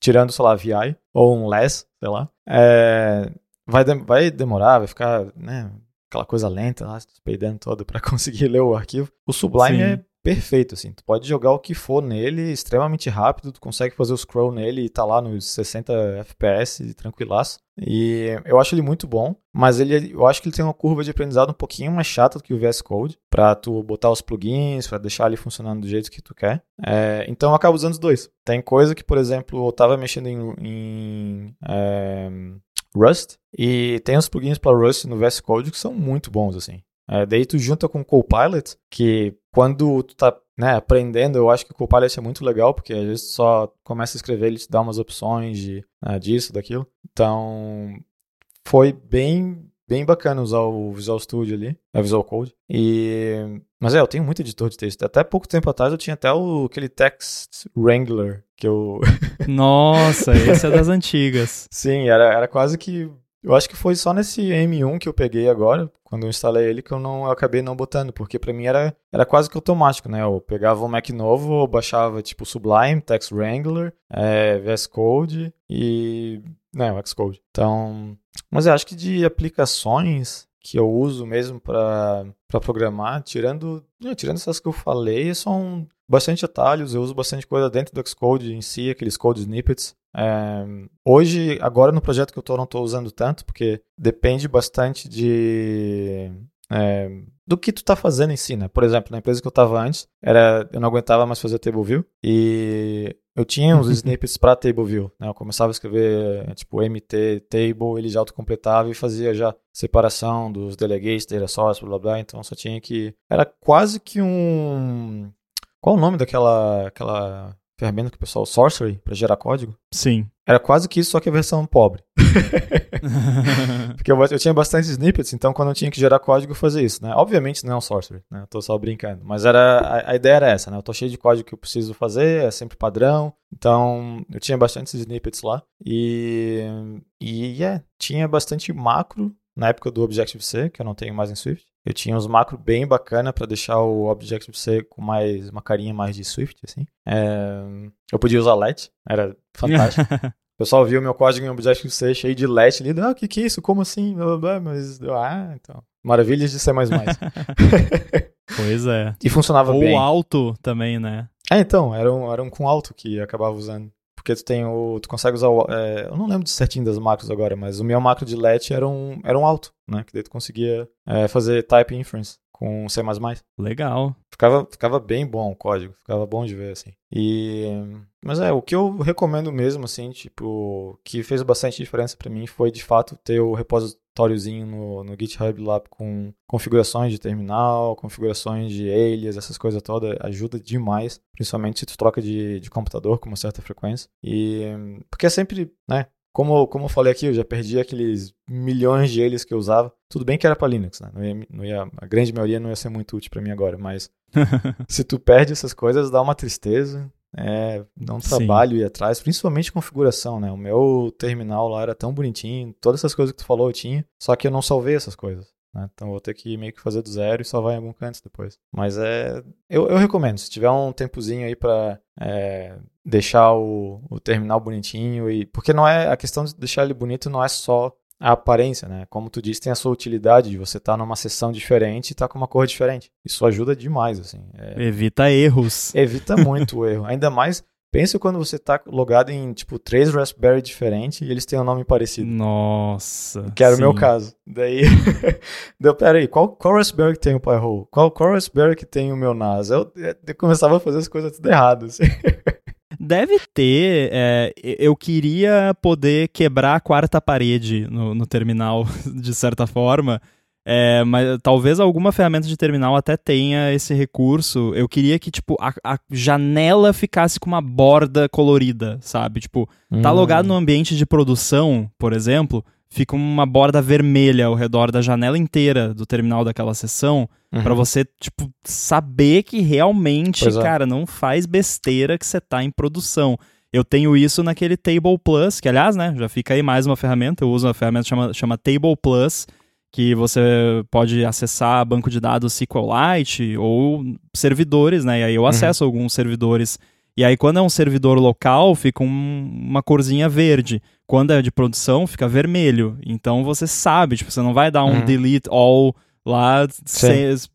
tirando, sei lá, VI ou um less, sei lá, é, vai, de, vai demorar, vai ficar, né, aquela coisa lenta lá, peidando todo para *laughs* conseguir ler o arquivo. O Sublime Sim. é perfeito, assim. Tu pode jogar o que for nele, extremamente rápido, tu consegue fazer o scroll nele e tá lá nos 60 FPS, tranquilaço. E eu acho ele muito bom, mas ele, eu acho que ele tem uma curva de aprendizado um pouquinho mais chata do que o VS Code, para tu botar os plugins, para deixar ele funcionando do jeito que tu quer. É, então eu acabo usando os dois. Tem coisa que, por exemplo, eu tava mexendo em, em é, Rust e tem os plugins para Rust no VS Code que são muito bons, assim. É, daí tu junta com o Copilot, que quando tu tá né, aprendendo, eu acho que o Copilot é muito legal, porque às vezes tu só começa a escrever, ele te dá umas opções de, né, disso, daquilo. Então, foi bem bem bacana usar o Visual Studio ali, a Visual Code. E mas é, eu tenho muito editor de texto. Até pouco tempo atrás eu tinha até o, aquele Text Wrangler que eu *laughs* Nossa, esse é das antigas. Sim, era, era quase que eu acho que foi só nesse M1 que eu peguei agora, quando eu instalei ele, que eu não eu acabei não botando, porque para mim era, era quase que automático, né? Eu pegava um Mac novo, eu baixava tipo Sublime, Text Wrangler, é, VS Code e. Né, o Xcode. Então. Mas eu acho que de aplicações que eu uso mesmo para programar, tirando, não, tirando essas que eu falei, são bastante atalhos, eu uso bastante coisa dentro do Xcode em si, aqueles code snippets. É, hoje, agora no projeto que eu estou, não estou usando tanto, porque depende bastante de, é, do que tu tá fazendo em si, né? Por exemplo, na empresa que eu tava antes, era, eu não aguentava mais fazer table view e eu tinha uns *laughs* snippets para table view, né? Eu começava a escrever tipo MT table, ele já autocompletava e fazia já separação dos delegates, data source, blá blá blá, então só tinha que era quase que um qual o nome daquela aquela ferramenta que o pessoal Sorcery para gerar código? Sim. Era quase que isso, só que a versão pobre. *laughs* Porque eu, eu, tinha bastante snippets, então quando eu tinha que gerar código, eu fazia isso, né? Obviamente não é um sorcery, né? Eu tô só brincando. Mas era, a, a, ideia era essa, né? Eu tô cheio de código que eu preciso fazer, é sempre padrão. Então, eu tinha bastante snippets lá. E, e yeah, tinha bastante macro na época do Objective-C, que eu não tenho mais em Swift. Eu tinha uns macros bem bacana para deixar o Objective-C com mais uma carinha mais de Swift, assim. É, eu podia usar let, era fantástico. *laughs* O pessoal viu meu código em Objective-C cheio de let ali. Ah, o que que é isso? Como assim? Mas, ah, então. Maravilhas de C++. *laughs* pois é. E funcionava Ou bem. Ou alto também, né? É, então. Era um, era um com alto que acabava usando. Porque tu tem o. Tu consegue usar o. É, eu não lembro de certinho das macros agora, mas o meu macro de let era um, era um alto, né? Que daí tu conseguia é, fazer type inference com C++. Legal. Ficava, ficava bem bom o código, ficava bom de ver, assim. E... Mas é, o que eu recomendo mesmo, assim, tipo, que fez bastante diferença para mim foi, de fato, ter o repositóriozinho no, no GitHub lá com configurações de terminal, configurações de alias, essas coisas todas, ajuda demais, principalmente se tu troca de, de computador com uma certa frequência. E... Porque é sempre, né, como, como eu falei aqui, eu já perdi aqueles milhões de eles que eu usava. Tudo bem que era para Linux, né? Não ia, não ia, a grande maioria não ia ser muito útil para mim agora, mas *laughs* se tu perde essas coisas, dá uma tristeza. É, dá um trabalho Sim. ir atrás, principalmente configuração, né? O meu terminal lá era tão bonitinho, todas essas coisas que tu falou eu tinha, só que eu não salvei essas coisas. Né? Então vou ter que meio que fazer do zero e salvar em algum canto depois. Mas é. Eu, eu recomendo, se tiver um tempozinho aí pra é, deixar o, o terminal bonitinho e. Porque não é. A questão de deixar ele bonito não é só a aparência, né? Como tu disse, tem a sua utilidade de você estar tá numa sessão diferente e estar tá com uma cor diferente. Isso ajuda demais, assim. É... Evita erros. Evita muito o erro. Ainda mais Pensa quando você tá logado em, tipo, três Raspberry diferentes e eles têm um nome parecido. Nossa. Que era sim. o meu caso. Daí, *laughs* deu, peraí, qual, qual Raspberry que tem o Pi-hole? Qual, qual Raspberry que tem o meu NAS? Eu, eu começava a fazer as coisas tudo errado, assim. *laughs* Deve ter. É, eu queria poder quebrar a quarta parede no, no terminal, *laughs* de certa forma. É, mas talvez alguma ferramenta de terminal até tenha esse recurso. Eu queria que, tipo, a, a janela ficasse com uma borda colorida, sabe? Tipo, hum. tá logado no ambiente de produção, por exemplo, fica uma borda vermelha ao redor da janela inteira do terminal daquela sessão, uhum. para você, tipo, saber que realmente, é. cara, não faz besteira que você tá em produção. Eu tenho isso naquele Table Plus, que aliás, né, já fica aí mais uma ferramenta, eu uso uma ferramenta que chama, chama Table Plus, que você pode acessar banco de dados SQLite ou servidores, né? E aí eu uhum. acesso uhum. alguns servidores. E aí, quando é um servidor local, fica um, uma corzinha verde. Quando é de produção, fica vermelho. Então você sabe, tipo, você não vai dar um uhum. delete all lá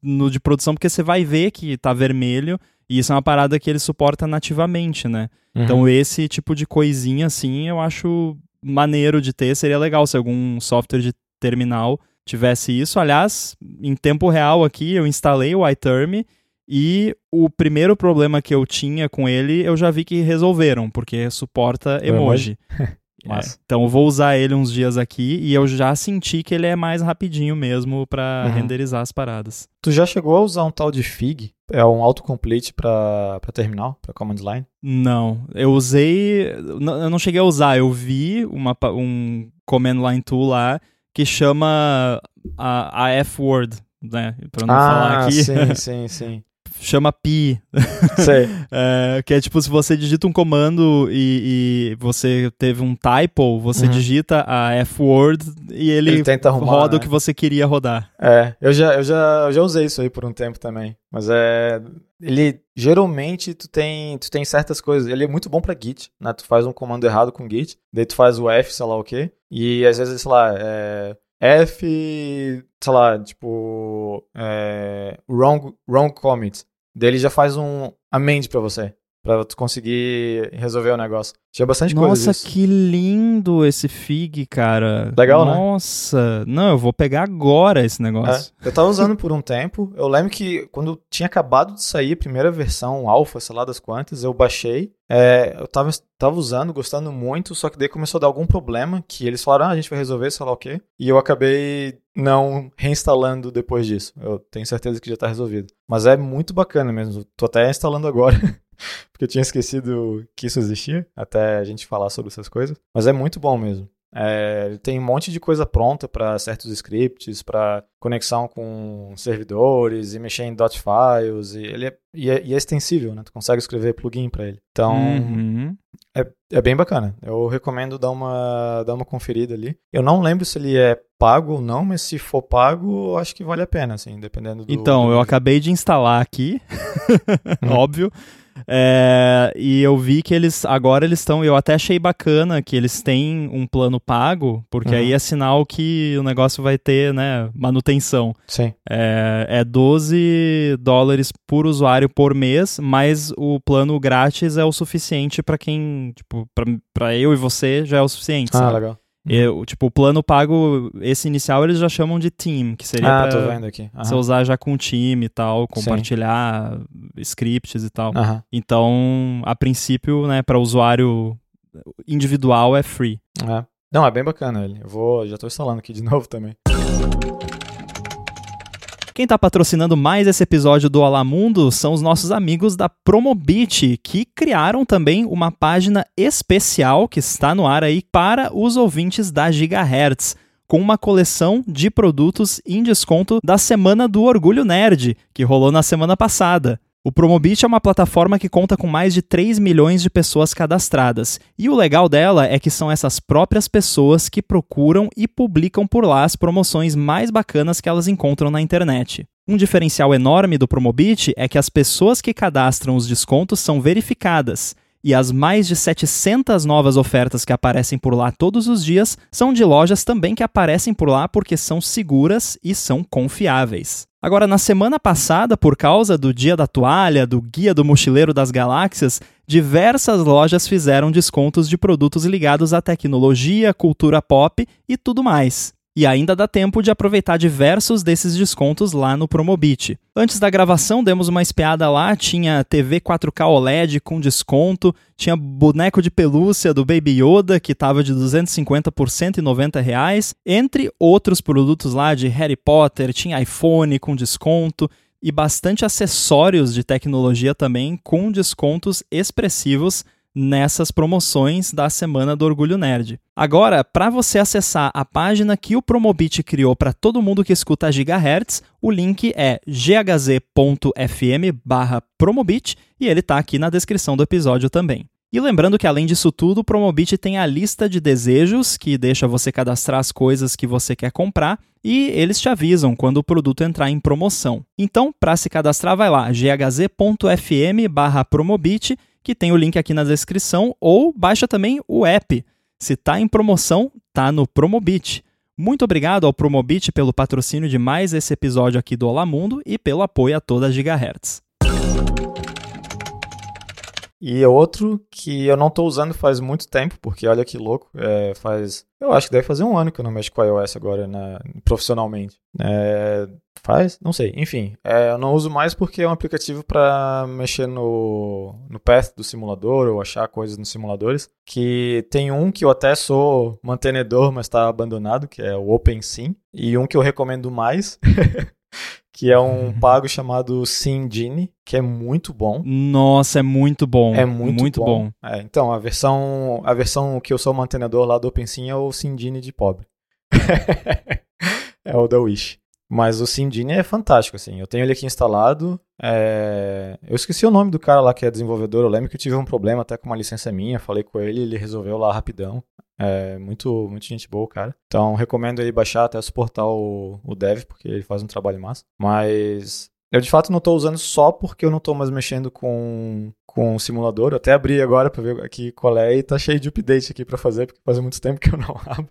no de produção, porque você vai ver que tá vermelho. E isso é uma parada que ele suporta nativamente, né? Uhum. Então, esse tipo de coisinha, assim, eu acho maneiro de ter. Seria legal se algum software de terminal tivesse isso. Aliás, em tempo real aqui, eu instalei o iTerm e o primeiro problema que eu tinha com ele, eu já vi que resolveram, porque suporta emoji. *laughs* *laughs* É, então eu vou usar ele uns dias aqui e eu já senti que ele é mais rapidinho mesmo para uhum. renderizar as paradas. Tu já chegou a usar um tal de Fig? É um autocomplete para terminal, para command line? Não, eu usei, eu não cheguei a usar, eu vi uma, um command line tool lá que chama a, a F-word, né? Pra não ah, falar aqui. Sim, *laughs* sim, sim. chama pi. *laughs* Sei. é, que é tipo, se você digita um comando e, e você teve um typo, você uhum. digita a F-word e ele, ele tenta arrumar, roda né? o que você queria rodar. É, eu já, eu, já, eu já usei isso aí por um tempo também. Mas é. Ele geralmente tu tem, tu tem certas coisas. Ele é muito bom para Git, né? Tu faz um comando errado com Git, daí tu faz o F, sei lá o quê. E às vezes, sei lá, é. F, sei lá, tipo, é, wrong, wrong commit. Daí ele já faz um amend para você. Pra tu conseguir resolver o negócio. Tinha bastante Nossa, coisa disso. que lindo esse Fig, cara. Legal, né? Nossa. Não, eu vou pegar agora esse negócio. É, eu tava usando por um tempo. Eu lembro que quando tinha acabado de sair a primeira versão, alfa, sei lá das quantas, eu baixei. É, eu tava, tava usando, gostando muito, só que daí começou a dar algum problema que eles falaram, ah, a gente vai resolver, sei lá o quê. E eu acabei não reinstalando depois disso. Eu tenho certeza que já tá resolvido. Mas é muito bacana mesmo. Tô até instalando agora. *laughs* porque eu tinha esquecido que isso existia, até a gente falar sobre essas coisas. Mas é muito bom mesmo. É, tem um monte de coisa pronta para certos scripts, para conexão com servidores e mexer em dot files. E ele é, e é, e é extensível, né? Tu consegue escrever plugin para ele. Então Uhum. é, é bem bacana. Eu recomendo dar uma, dar uma conferida ali. Eu não lembro se ele é pago ou não, mas se for pago, eu acho que vale a pena, assim, dependendo do. Então, do eu acabei de instalar aqui, *laughs* Hum. óbvio. É, e eu vi que eles agora eles estão. Eu até achei bacana que eles têm um plano pago, porque Uhum. aí é sinal que o negócio vai ter né, manutenção. Sim. É, é 12 dólares por usuário por mês, mas o plano grátis é o suficiente para quem, tipo, pra- pra eu e você já é o suficiente. Ah, sabe? legal. Eu, tipo, o plano pago, esse inicial eles já chamam de team, que seria Ah, pra tô vendo aqui. Aham. você usar já com time e tal, compartilhar scripts e tal. Aham. Então, a princípio, né, para usuário individual é free. É. Não, é bem bacana ele. Eu vou, já tô instalando aqui de *laughs* novo também. Quem está patrocinando mais esse episódio do Olá Mundo são os nossos amigos da Promobit, que criaram também uma página especial que está no ar aí para os ouvintes da Gigahertz, com uma coleção de produtos em desconto da Semana do Orgulho Nerd, que rolou na semana passada. O Promobit é uma plataforma que conta com mais de 3 milhões de pessoas cadastradas. E o legal dela é que são essas próprias pessoas que procuram e publicam por lá as promoções mais bacanas que elas encontram na internet. Um diferencial enorme do Promobit é que as pessoas que cadastram os descontos são verificadas. E as mais de 700 novas ofertas que aparecem por lá todos os dias são de lojas também que aparecem por lá porque são seguras e são confiáveis. Agora, na semana passada, por causa do Dia da Toalha, do Guia do Mochileiro das Galáxias, diversas lojas fizeram descontos de produtos ligados à tecnologia, cultura pop e tudo mais. E ainda dá tempo de aproveitar diversos desses descontos lá no Promobit. Antes da gravação, demos uma espiada lá, tinha TV 4K OLED com desconto, tinha boneco de pelúcia do Baby Yoda que estava de 250 por 190 reais, entre outros produtos lá de Harry Potter, tinha iPhone com desconto e bastante acessórios de tecnologia também com descontos expressivos nessas promoções da Semana do Orgulho Nerd. Agora, para você acessar a página que o Promobit criou para todo mundo que escuta a Gigahertz, o link é ghz.fm/promobit e ele está aqui na descrição do episódio também. E lembrando que além disso tudo, o Promobit tem a lista de desejos que deixa você cadastrar as coisas que você quer comprar e eles te avisam quando o produto entrar em promoção. Então, para se cadastrar, vai lá ghz.fm/promobit que tem o link aqui na descrição, ou baixa também o app. Se tá em promoção, tá no Promobit. Muito obrigado ao Promobit pelo patrocínio de mais esse episódio aqui do Olá Mundo e pelo apoio a toda a Gigahertz. E outro que eu não tô usando faz muito tempo, porque olha que louco, é, faz. Eu acho que deve fazer um ano que eu não mexo com iOS agora, né, profissionalmente. É, faz? Não sei. Enfim, é, eu não uso mais porque é um aplicativo para mexer no, no path do simulador ou achar coisas nos simuladores. Que tem um que eu até sou mantenedor, mas está abandonado, que é o OpenSim. E um que eu recomendo mais. *laughs* que é um pago chamado SimGenie, que é muito bom. Nossa, é muito bom. É muito, muito bom. bom. É, então, a versão, a versão que eu sou mantenedor lá do OpenSim é o SimGenie de pobre. *laughs* é o da Wish. Mas o SimGenie é fantástico, assim. Eu tenho ele aqui instalado. é, Eu esqueci o nome do cara lá que é desenvolvedor. Eu lembro que eu tive um problema até com uma licença minha. Falei com ele, ele resolveu lá rapidão. É muito, muito gente boa, cara. Então, recomendo ele baixar até suportar o, o dev, porque ele faz um trabalho massa. Mas eu de fato não estou usando só porque eu não estou mais mexendo com, com o simulador. Eu até abri agora para ver aqui qual é e tá cheio de update aqui para fazer, porque faz muito tempo que eu não *laughs* abro.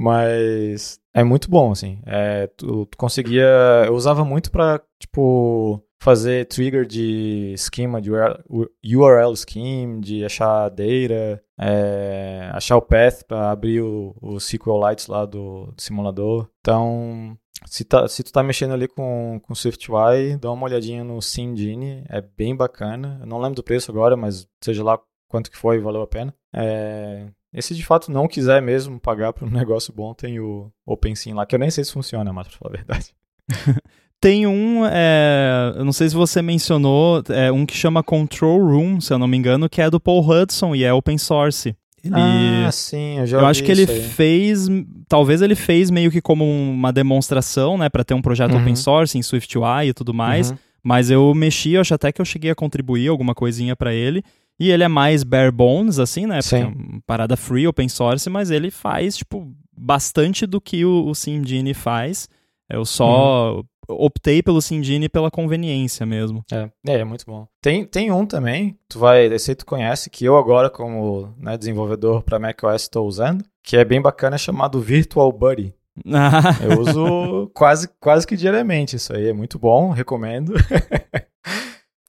Mas é muito bom, assim. É, tu, tu conseguia. Eu usava muito pra, tipo, fazer trigger de schema, de URL scheme, de achar data, é, achar o path para abrir o, o SQLite lá do, do simulador. Então, se, tá, se tu tá mexendo ali com, com SwiftUI, dá uma olhadinha no SimGenie, é bem bacana. Eu não lembro do preço agora, mas seja lá quanto que foi, valeu a pena. É, esse de fato não quiser mesmo pagar para um *laughs* negócio bom, tem o OpenSim lá, que eu nem sei se funciona, mas pra falar a verdade. *laughs* tem um, é, eu não sei se você mencionou, é, um que chama Control Room, se eu não me engano, que é do Paul Hudson e é open source. Ele, ah, sim, eu já Eu acho que ele fez, talvez ele fez meio que como uma demonstração, né, para ter um projeto uhum. open source em SwiftUI e tudo mais. Uhum. Mas eu mexi, eu acho até que eu cheguei a contribuir alguma coisinha para ele. E ele é mais bare bones, assim, né? Porque é uma parada free, open source, mas ele faz, tipo, bastante do que o, o faz. Eu só uhum. optei pelo SimGenie pela conveniência mesmo. É, é, é, muito bom. Tem, tem um também, tu vai, esse aí tu conhece, que eu agora como né, desenvolvedor para macOS estou usando, que é bem bacana, é chamado Virtual Buddy. *laughs* eu uso quase, quase que diariamente isso aí, é muito bom, recomendo. *laughs*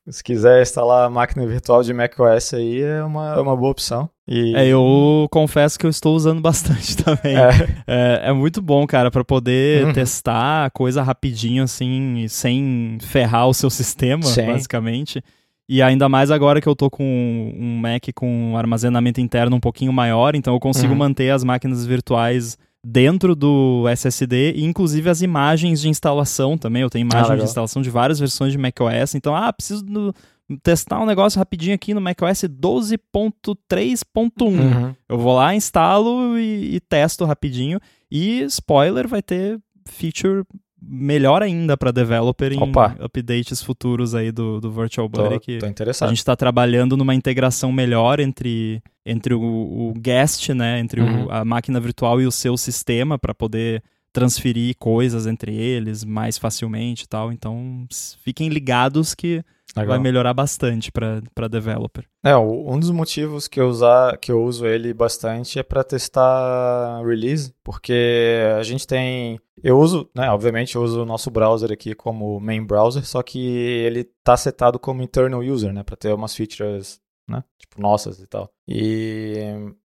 Se quiser instalar a máquina virtual de macOS aí, é uma, é uma boa opção. E... É, eu confesso que eu estou usando *laughs* bastante também. É, é, é muito bom, cara, para poder uhum. testar coisa rapidinho, assim, sem ferrar o seu sistema, Sim. basicamente. E ainda mais agora que eu tô com um Mac com armazenamento interno um pouquinho maior, então eu consigo uhum. manter as máquinas virtuais dentro do SSD, e inclusive as imagens de instalação também. Eu tenho ah, imagens ah, de instalação de várias versões de macOS. Então, ah, preciso do, testar um negócio rapidinho aqui no macOS 12.3.1. Uhum. Eu vou lá, instalo e, e testo rapidinho. E spoiler, vai ter feature melhor ainda para developer em Opa. updates futuros aí do, do Virtual Buddy. Que tô. A gente está trabalhando numa integração melhor entre, entre o, o guest, né, entre uhum. o, a máquina virtual e o seu sistema para poder transferir coisas entre eles mais facilmente e tal. Então, fiquem ligados que Legal. vai melhorar bastante para developer. É, um dos motivos que eu, usar, que eu uso ele bastante é para testar release, porque a gente tem eu uso, né, obviamente eu uso o nosso browser aqui como main browser, só que ele tá setado como internal user, né, para ter umas features, né, tipo nossas e tal. E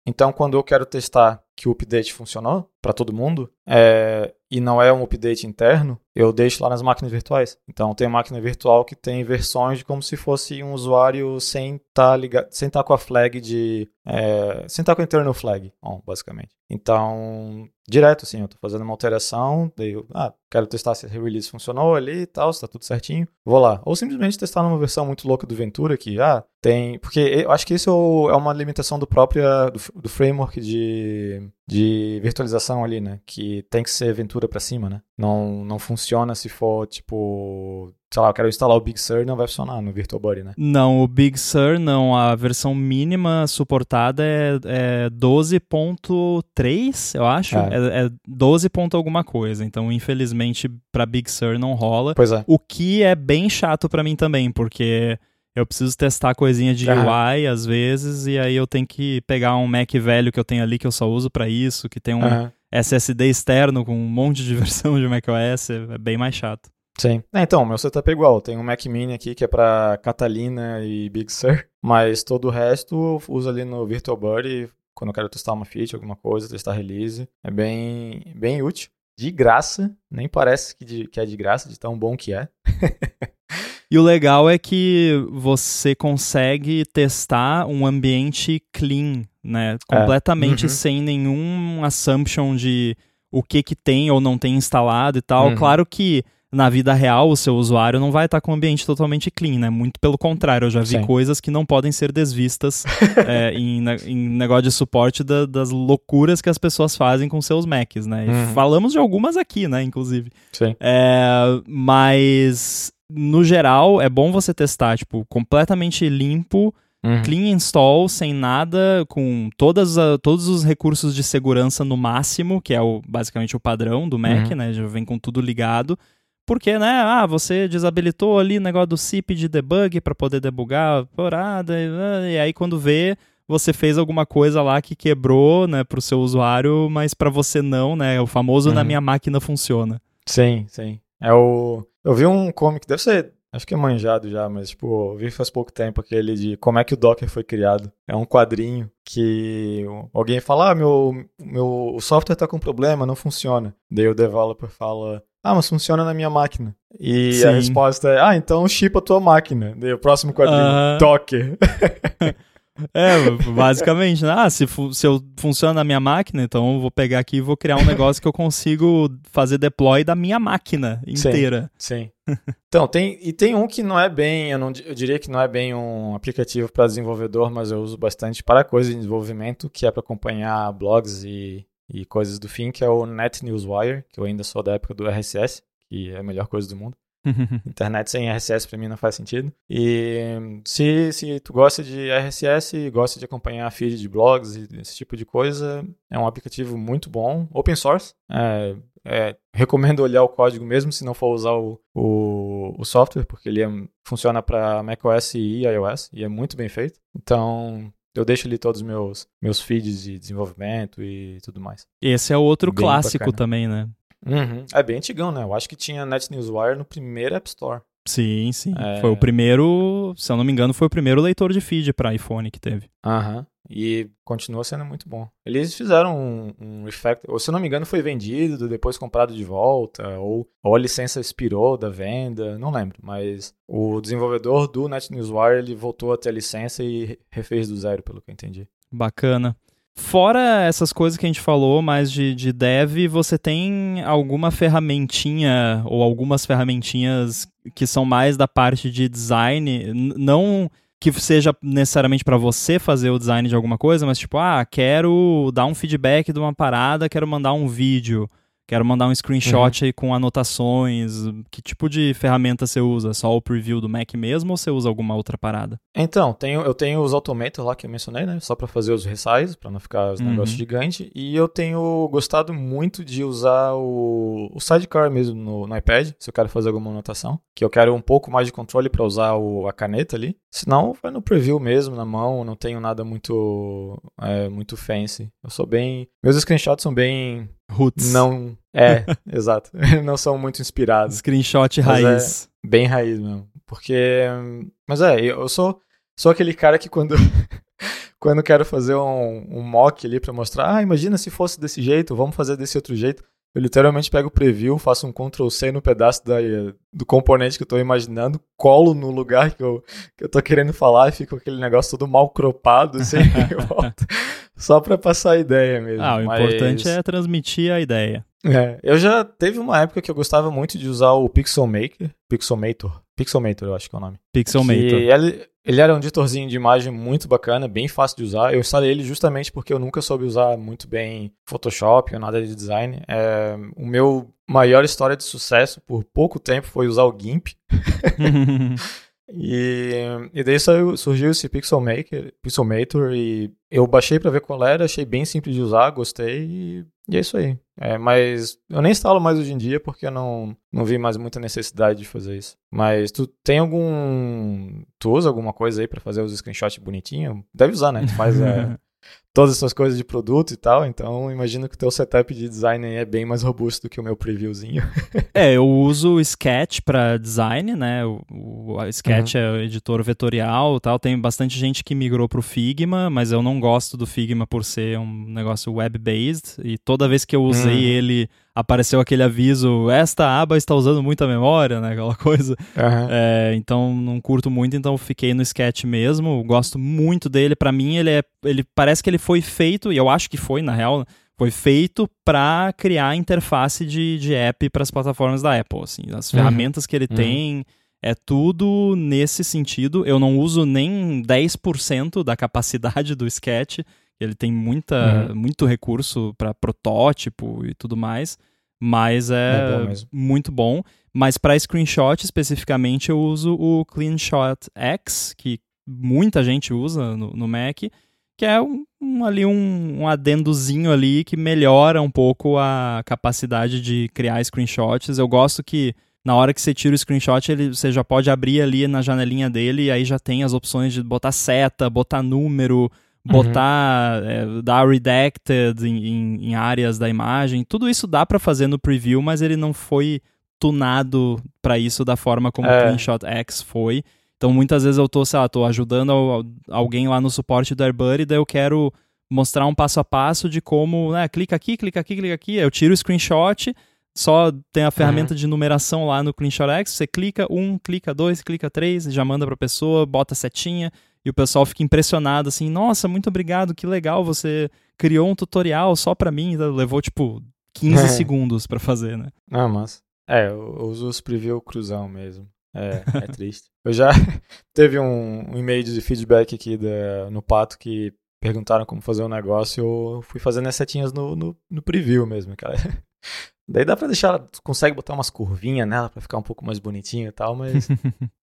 então quando eu quero testar que o update funcionou para todo mundo, é, e não é um update interno, eu deixo lá nas máquinas virtuais. Então tem máquina virtual que tem versões de como se fosse um usuário sem tá estar tá com a flag de é, sem estar tá com a internal flag, basicamente. Então direto assim, eu estou fazendo uma alteração, daí eu, ah, quero testar se a release funcionou ali e tal, se tá tudo certinho, vou lá. Ou simplesmente testar numa versão muito louca do Ventura que ah, tem, porque eu acho que isso é uma limitação do próprio do, do framework de de virtualização ali, né? Que tem que ser Ventura para cima, né? Não, não funciona se for, tipo, sei lá, eu quero instalar o Big Sur, não vai funcionar no VirtualBuddy, né? Não, o Big Sur não. A versão mínima suportada é, é 12.3, eu acho. É. é, é 12 ponto alguma coisa. Então, infelizmente, para Big Sur não rola. Pois é. O que é bem chato para mim também, porque eu preciso testar coisinha de. UI às vezes, e aí eu tenho que pegar um Mac velho que eu tenho ali que eu só uso para isso, que tem um. SSD externo com um monte de *laughs* versão de macOS, é bem mais chato. Sim. É, então, meu setup é igual. Tem um Mac Mini aqui que é para Catalina e Big Sur, *laughs* mas todo o resto eu uso ali no VirtualBuddy quando eu quero testar uma feature, alguma coisa, testar release. É bem, bem útil. De graça, nem parece que, de, que é de graça, de tão bom que é. *laughs* E o legal é que você consegue testar um ambiente clean, né? É. Completamente é. uhum. sem nenhum assumption de o que que tem ou não tem instalado e tal. Uhum. Claro que na vida real o seu usuário não vai estar com o ambiente totalmente clean, né? Muito pelo contrário, eu já vi Sim. coisas que não podem ser desvistas *laughs* é, em, em, negócio de suporte da, das loucuras que as pessoas fazem com seus Macs, né? Uhum. falamos de algumas aqui, né? Inclusive. Sim. É, mas no geral, é bom você testar, tipo, completamente limpo, uhum. clean install, sem nada, com todas a, todos os recursos de segurança no máximo, que é o, basicamente o padrão do Mac, uhum. né? Já vem com tudo ligado. Porque, né, ah, você desabilitou ali o negócio do SIP de debug para poder debugar a parada, e, e aí quando vê, você fez alguma coisa lá que quebrou, né, pro seu usuário, mas para você não, né? O famoso uhum. na minha máquina funciona. Sim, sim. É o. Eu vi um comic, deve ser acho que é manjado já, mas tipo, eu vi faz pouco tempo aquele de como é que o Docker foi criado. É um quadrinho que alguém fala, ah, meu, meu o software tá com problema, não funciona. Daí o developer fala, ah, mas funciona na minha máquina. E Sim. a resposta é, ah, então chipa a tua máquina. Daí o próximo quadrinho, uh -huh. Docker. *laughs* É, basicamente, né? ah, se, se eu funciona na minha máquina, então eu vou pegar aqui e vou criar um negócio que eu consigo fazer deploy da minha máquina inteira. Sim. sim. então, tem, e tem um que não é bem, eu, não, eu diria que não é bem um aplicativo para desenvolvedor, mas eu uso bastante para coisas de desenvolvimento, que é para acompanhar blogs e, e coisas do fim, que é o NetNewsWire, que eu ainda sou da época do RSS, que é a melhor coisa do mundo. *laughs* Internet sem RSS para mim não faz sentido. E se, se tu gosta de RSS e gosta de acompanhar feed de blogs e esse tipo de coisa, é um aplicativo muito bom, open source. É, é, recomendo olhar o código mesmo se não for usar o, o, o software, porque ele é, funciona para macOS e iOS e é muito bem feito. Então, eu deixo ali todos os meus, meus feeds de desenvolvimento e tudo mais. Esse é outro bem clássico bacana. também, né? Uhum. É bem antigão, né? Eu acho que tinha NetNewsWire no primeiro App Store. Sim, sim. É... Foi o primeiro, se eu não me engano, foi o primeiro leitor de feed para iPhone que teve. Aham. E continua sendo muito bom. Eles fizeram um, um refactor, ou se eu não me engano, foi vendido, depois comprado de volta, ou, ou a licença expirou da venda, não lembro. Mas o desenvolvedor do NetNewsWire ele voltou a ter a licença e refez do zero, pelo que eu entendi. Bacana. Fora essas coisas que a gente falou, mais de, de dev, você tem alguma ferramentinha ou algumas ferramentinhas que são mais da parte de design, não que seja necessariamente para você fazer o design de alguma coisa, mas tipo, ah, quero dar um feedback de uma parada, quero mandar um vídeo. Quero mandar um screenshot uhum. aí com anotações. Que tipo de ferramenta você usa? Só o preview do Mac mesmo ou você usa alguma outra parada? Então, tenho, eu tenho os Automator lá que eu mencionei, né? Só para fazer os resizes, para não ficar os uhum. negócios gigantes. E eu tenho gostado muito de usar o, o Sidecar mesmo no, no, iPad, se eu quero fazer alguma anotação. Que eu quero um pouco mais de controle para usar o, a caneta ali. Senão, vai no preview mesmo, na mão. Não tenho nada muito, é, muito fancy. Eu sou bem. Meus screenshots são bem Roots. Não. É, *laughs* exato. Não são muito inspirados. Screenshot raiz. É bem raiz mesmo. Porque. Mas é, eu sou, sou aquele cara que quando. *laughs* quando quero fazer um, um mock ali para mostrar, ah, imagina se fosse desse jeito, vamos fazer desse outro jeito. Eu literalmente pego o preview, faço um Ctrl C no pedaço da, do componente que eu estou imaginando, colo no lugar que eu, que eu tô querendo falar e fica aquele negócio todo mal cropado, assim, *laughs* só para passar a ideia mesmo. Ah, o Mas... importante é transmitir a ideia. É, eu já teve uma época que eu gostava muito de usar o Pixelmaker, Pixelmator, Pixelmator eu acho que é o nome. Pixelmator. Ele, ele era um editorzinho de imagem muito bacana, bem fácil de usar. Eu instalei ele justamente porque eu nunca soube usar muito bem Photoshop ou nada de design. É, o meu maior história de sucesso por pouco tempo foi usar o GIMP. *laughs* E, e daí saiu, surgiu esse Pixelmaker, Pixelmator e eu baixei para ver qual era, achei bem simples de usar, gostei e, e é isso aí. É, mas eu nem instalo mais hoje em dia porque eu não, não vi mais muita necessidade de fazer isso. Mas tu tem algum. Tu usa alguma coisa aí para fazer os screenshots bonitinhos? Deve usar, né? Tu faz é, *laughs* todas essas coisas de produto e tal, então imagino que o teu setup de design é bem mais robusto do que o meu previewzinho. *laughs* é, eu uso o Sketch para design, né? O, o Sketch uhum. é o editor vetorial tal. Tem bastante gente que migrou pro Figma, mas eu não gosto do Figma por ser um negócio web-based. E toda vez que eu usei uhum. ele apareceu aquele aviso, esta aba está usando muita memória, né, aquela *laughs* coisa. Uhum. É, então não curto muito, então fiquei no Sketch mesmo, gosto muito dele, para mim ele é, ele parece que ele foi feito, e eu acho que foi na real, foi feito para criar interface de, de app para as plataformas da Apple, assim, as uhum. ferramentas que ele uhum. tem é tudo nesse sentido. Eu não uso nem 10% da capacidade do Sketch, ele tem muita, uhum. muito recurso para protótipo e tudo mais, mas é, é bom muito bom. Mas para screenshot especificamente eu uso o CleanShot X, que muita gente usa no, no Mac, que é um, um ali um, um, adendozinho ali que melhora um pouco a capacidade de criar screenshots. Eu gosto que na hora que você tira o screenshot, ele, você já pode abrir ali na janelinha dele e aí já tem as opções de botar seta, botar número, botar, uhum. é, dar redacted em, em, em, áreas da imagem. Tudo isso dá para fazer no preview, mas ele não foi tunado para isso da forma como é. o CleanShot X foi. Então muitas vezes eu tô, sei lá, tô ajudando alguém lá no suporte do AirBuddy, daí eu quero mostrar um passo a passo de como, né, clica aqui, clica aqui, clica aqui, eu tiro o screenshot, só tem a ferramenta uhum. de numeração lá no CleanShot X, você clica um, clica dois, clica três, já manda pra pessoa, bota setinha, e o pessoal fica impressionado, assim, nossa, muito obrigado, que legal, você criou um tutorial só pra mim, levou, tipo, 15 segundos para fazer, né? Ah, mas... É, eu uso os preview cruzão mesmo. É, é *laughs* triste. Eu já *laughs* teve um, um e-mail de feedback aqui da, no Pato que perguntaram como fazer um negócio e eu fui fazendo as setinhas no, no, no preview mesmo, cara. *laughs* Daí dá pra deixar, consegue botar umas curvinhas nela pra ficar um pouco mais bonitinho e tal, mas,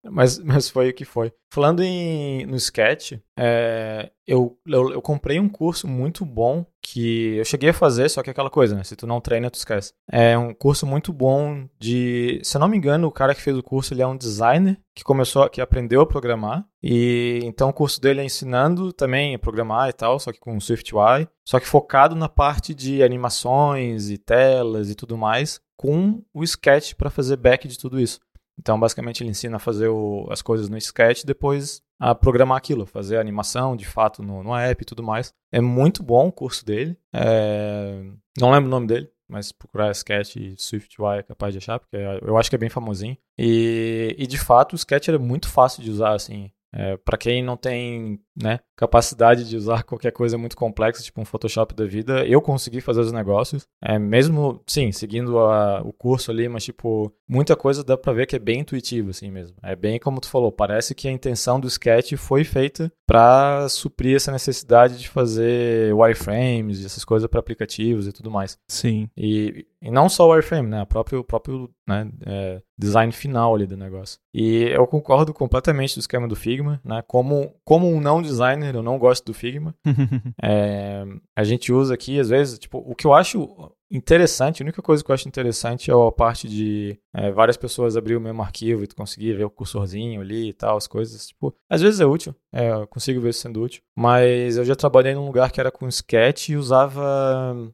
mas, mas foi o que foi. Falando em, no Sketch, é, eu, eu, eu, comprei um curso muito bom que eu cheguei a fazer, só que é aquela coisa, né? Se tu não treina, tu esquece. É um curso muito bom de... Se eu não me engano, o cara que fez o curso, ele é um designer que começou, que aprendeu a programar. E então o curso dele é ensinando também a programar e tal, só que com SwiftUI. Só que focado na parte de animações e telas e tudo mais, com o Sketch para fazer back de tudo isso. Então, basicamente, ele ensina a fazer o, as coisas no Sketch depois a programar aquilo, fazer animação de fato no, no app e tudo mais. É muito bom o curso dele. É... Não lembro o nome dele, mas procurar Sketch e SwiftUI é capaz de achar, porque eu acho que é bem famosinho. E, e de fato, o Sketch é muito fácil de usar, assim. É, para quem não tem né, capacidade de usar qualquer coisa muito complexa, tipo um Photoshop da vida, eu consegui fazer os negócios. É, mesmo, sim, seguindo a, o curso ali, mas tipo, muita coisa dá pra ver que é bem intuitivo, assim mesmo. É bem como tu falou, parece que a intenção do sketch foi feita para suprir essa necessidade de fazer wireframes e essas coisas para aplicativos e tudo mais. Sim. E, e não só o wireframe, né? O próprio, próprio né, é, design final ali do negócio. E eu concordo completamente do esquema do Figma, né? Como, como um não designer, eu não gosto do Figma. *laughs* é, a gente usa aqui, às vezes, tipo, o que eu acho interessante, a única coisa que eu acho interessante é a parte de é, várias pessoas abrir o mesmo arquivo e tu conseguir ver o cursorzinho ali e tal, as coisas. Tipo, às vezes é útil, é, eu consigo ver isso sendo útil. Mas eu já trabalhei num lugar que era com Sketch e usava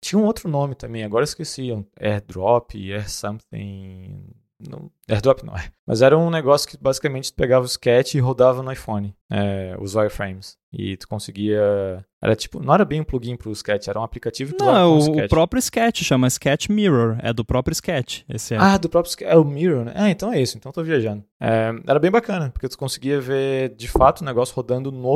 tinha um outro nome também, agora eu esqueci. AirDrop, Air something. Não, AirDrop não *laughs* é. Mas era um negócio que basicamente tu pegava o sketch e rodava no iPhone, é, os wireframes. E tu conseguia. Era tipo. Não era bem um plugin pro sketch, era um aplicativo que tu Não, o, sketch. o próprio sketch chama Sketch Mirror. É do próprio sketch. Esse é. Ah, do próprio sketch. É o Mirror, né? Ah, então é isso. Então tô viajando. É, era bem bacana, porque tu conseguia ver de fato o negócio rodando no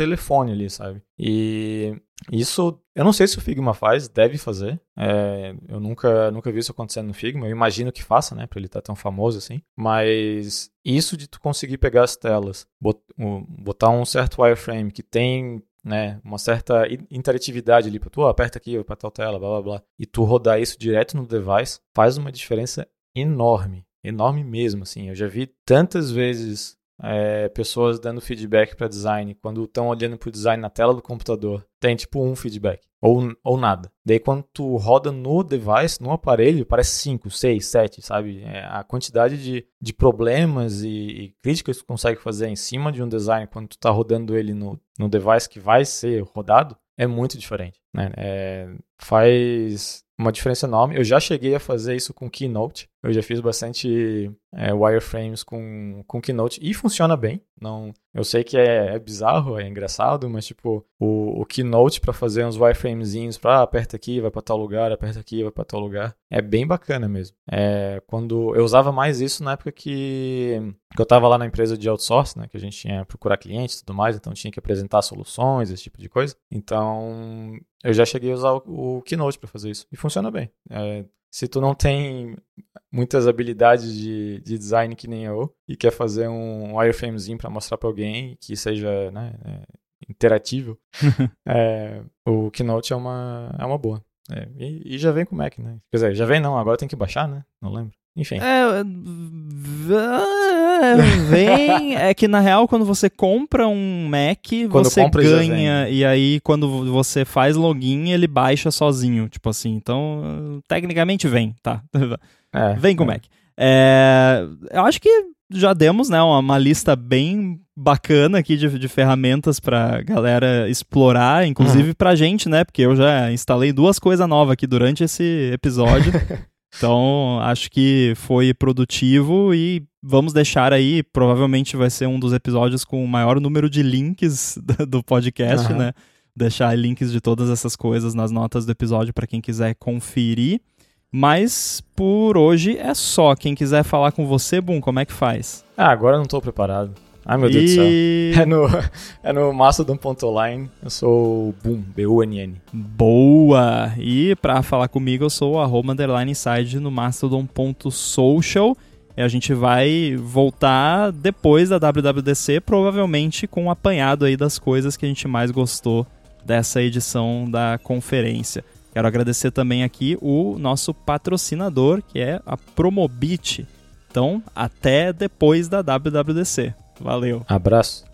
telefone ali, sabe? E isso, eu não sei se o Figma faz, deve fazer. É, eu nunca, nunca vi isso acontecendo no Figma. Eu imagino que faça, né? Pra ele estar tá tão famoso assim. Mas isso de tu conseguir pegar as telas, botar um certo wireframe que tem né, uma certa interatividade ali para tu, aperta aqui, vai pra tal tela, blá blá blá, e tu rodar isso direto no device, faz uma diferença enorme, enorme mesmo, assim. Eu já vi tantas vezes é, pessoas dando feedback para design, quando estão olhando para o design na tela do computador, tem tipo um feedback, ou, ou nada. Daí quando tu roda no device, no aparelho, parece 5, 6, 7, sabe? É, a quantidade de, de problemas e, e, críticas que tu consegue fazer em cima de um design quando tu está rodando ele no, no device que vai ser rodado, é muito diferente. Né? É, faz uma diferença enorme. Eu já cheguei a fazer isso com Keynote. Eu já fiz bastante é, wireframes com, com Keynote e funciona bem. Não, eu sei que é, é bizarro, é engraçado, mas tipo, o, o Keynote para fazer uns wireframezinhos para ah, aperta aqui, vai para tal lugar, aperta aqui, vai para tal lugar, é bem bacana mesmo. É, quando eu usava mais isso na época que, que eu estava lá na empresa de outsource, né, que a gente tinha que procurar clientes e tudo mais, então tinha que apresentar soluções, esse tipo de coisa. Então, eu já cheguei a usar o, o Keynote para fazer isso e funciona bem. É, se tu não tem muitas habilidades de, de design que nem eu e quer fazer um wireframezinho para mostrar para alguém que seja né, é, interatível, *laughs* é, o Keynote é uma, é uma boa. É, e, e, já vem com o Mac, né? Quer dizer, já vem não, agora tem que baixar, né? Não lembro. Enfim. É, vem. é que na real, quando você compra um Mac, quando você compra, ganha. E aí, quando você faz login, ele baixa sozinho. Tipo assim. Então, tecnicamente vem, tá? É, vem com o é. Mac. É, eu acho que já demos né, uma, uma lista bem bacana aqui de, de ferramentas pra galera explorar, inclusive uhum. pra gente, né? Porque eu já instalei duas coisas novas aqui durante esse episódio. *laughs* Então, acho que foi produtivo e vamos deixar aí, provavelmente vai ser um dos episódios com o maior número de links *laughs* do podcast, uhum. né? Deixar links de todas essas coisas nas notas do episódio para quem quiser conferir. Mas por hoje é só. Quem quiser falar com você, Boom, como é que faz? Ah, agora não estou preparado. Ai, meu Deus do céu. É no, *laughs* é no mastodon.online. Eu sou o Boom, B-U-N-N. Boa! E para falar comigo, eu sou o arroba underline inside no mastodon.social. E a gente vai voltar depois da WWDC, provavelmente com um apanhado aí das coisas que a gente mais gostou dessa edição da conferência. Quero agradecer também aqui o nosso patrocinador, que é a Promobit. Então, até depois da WWDC. Valeu. Abraço.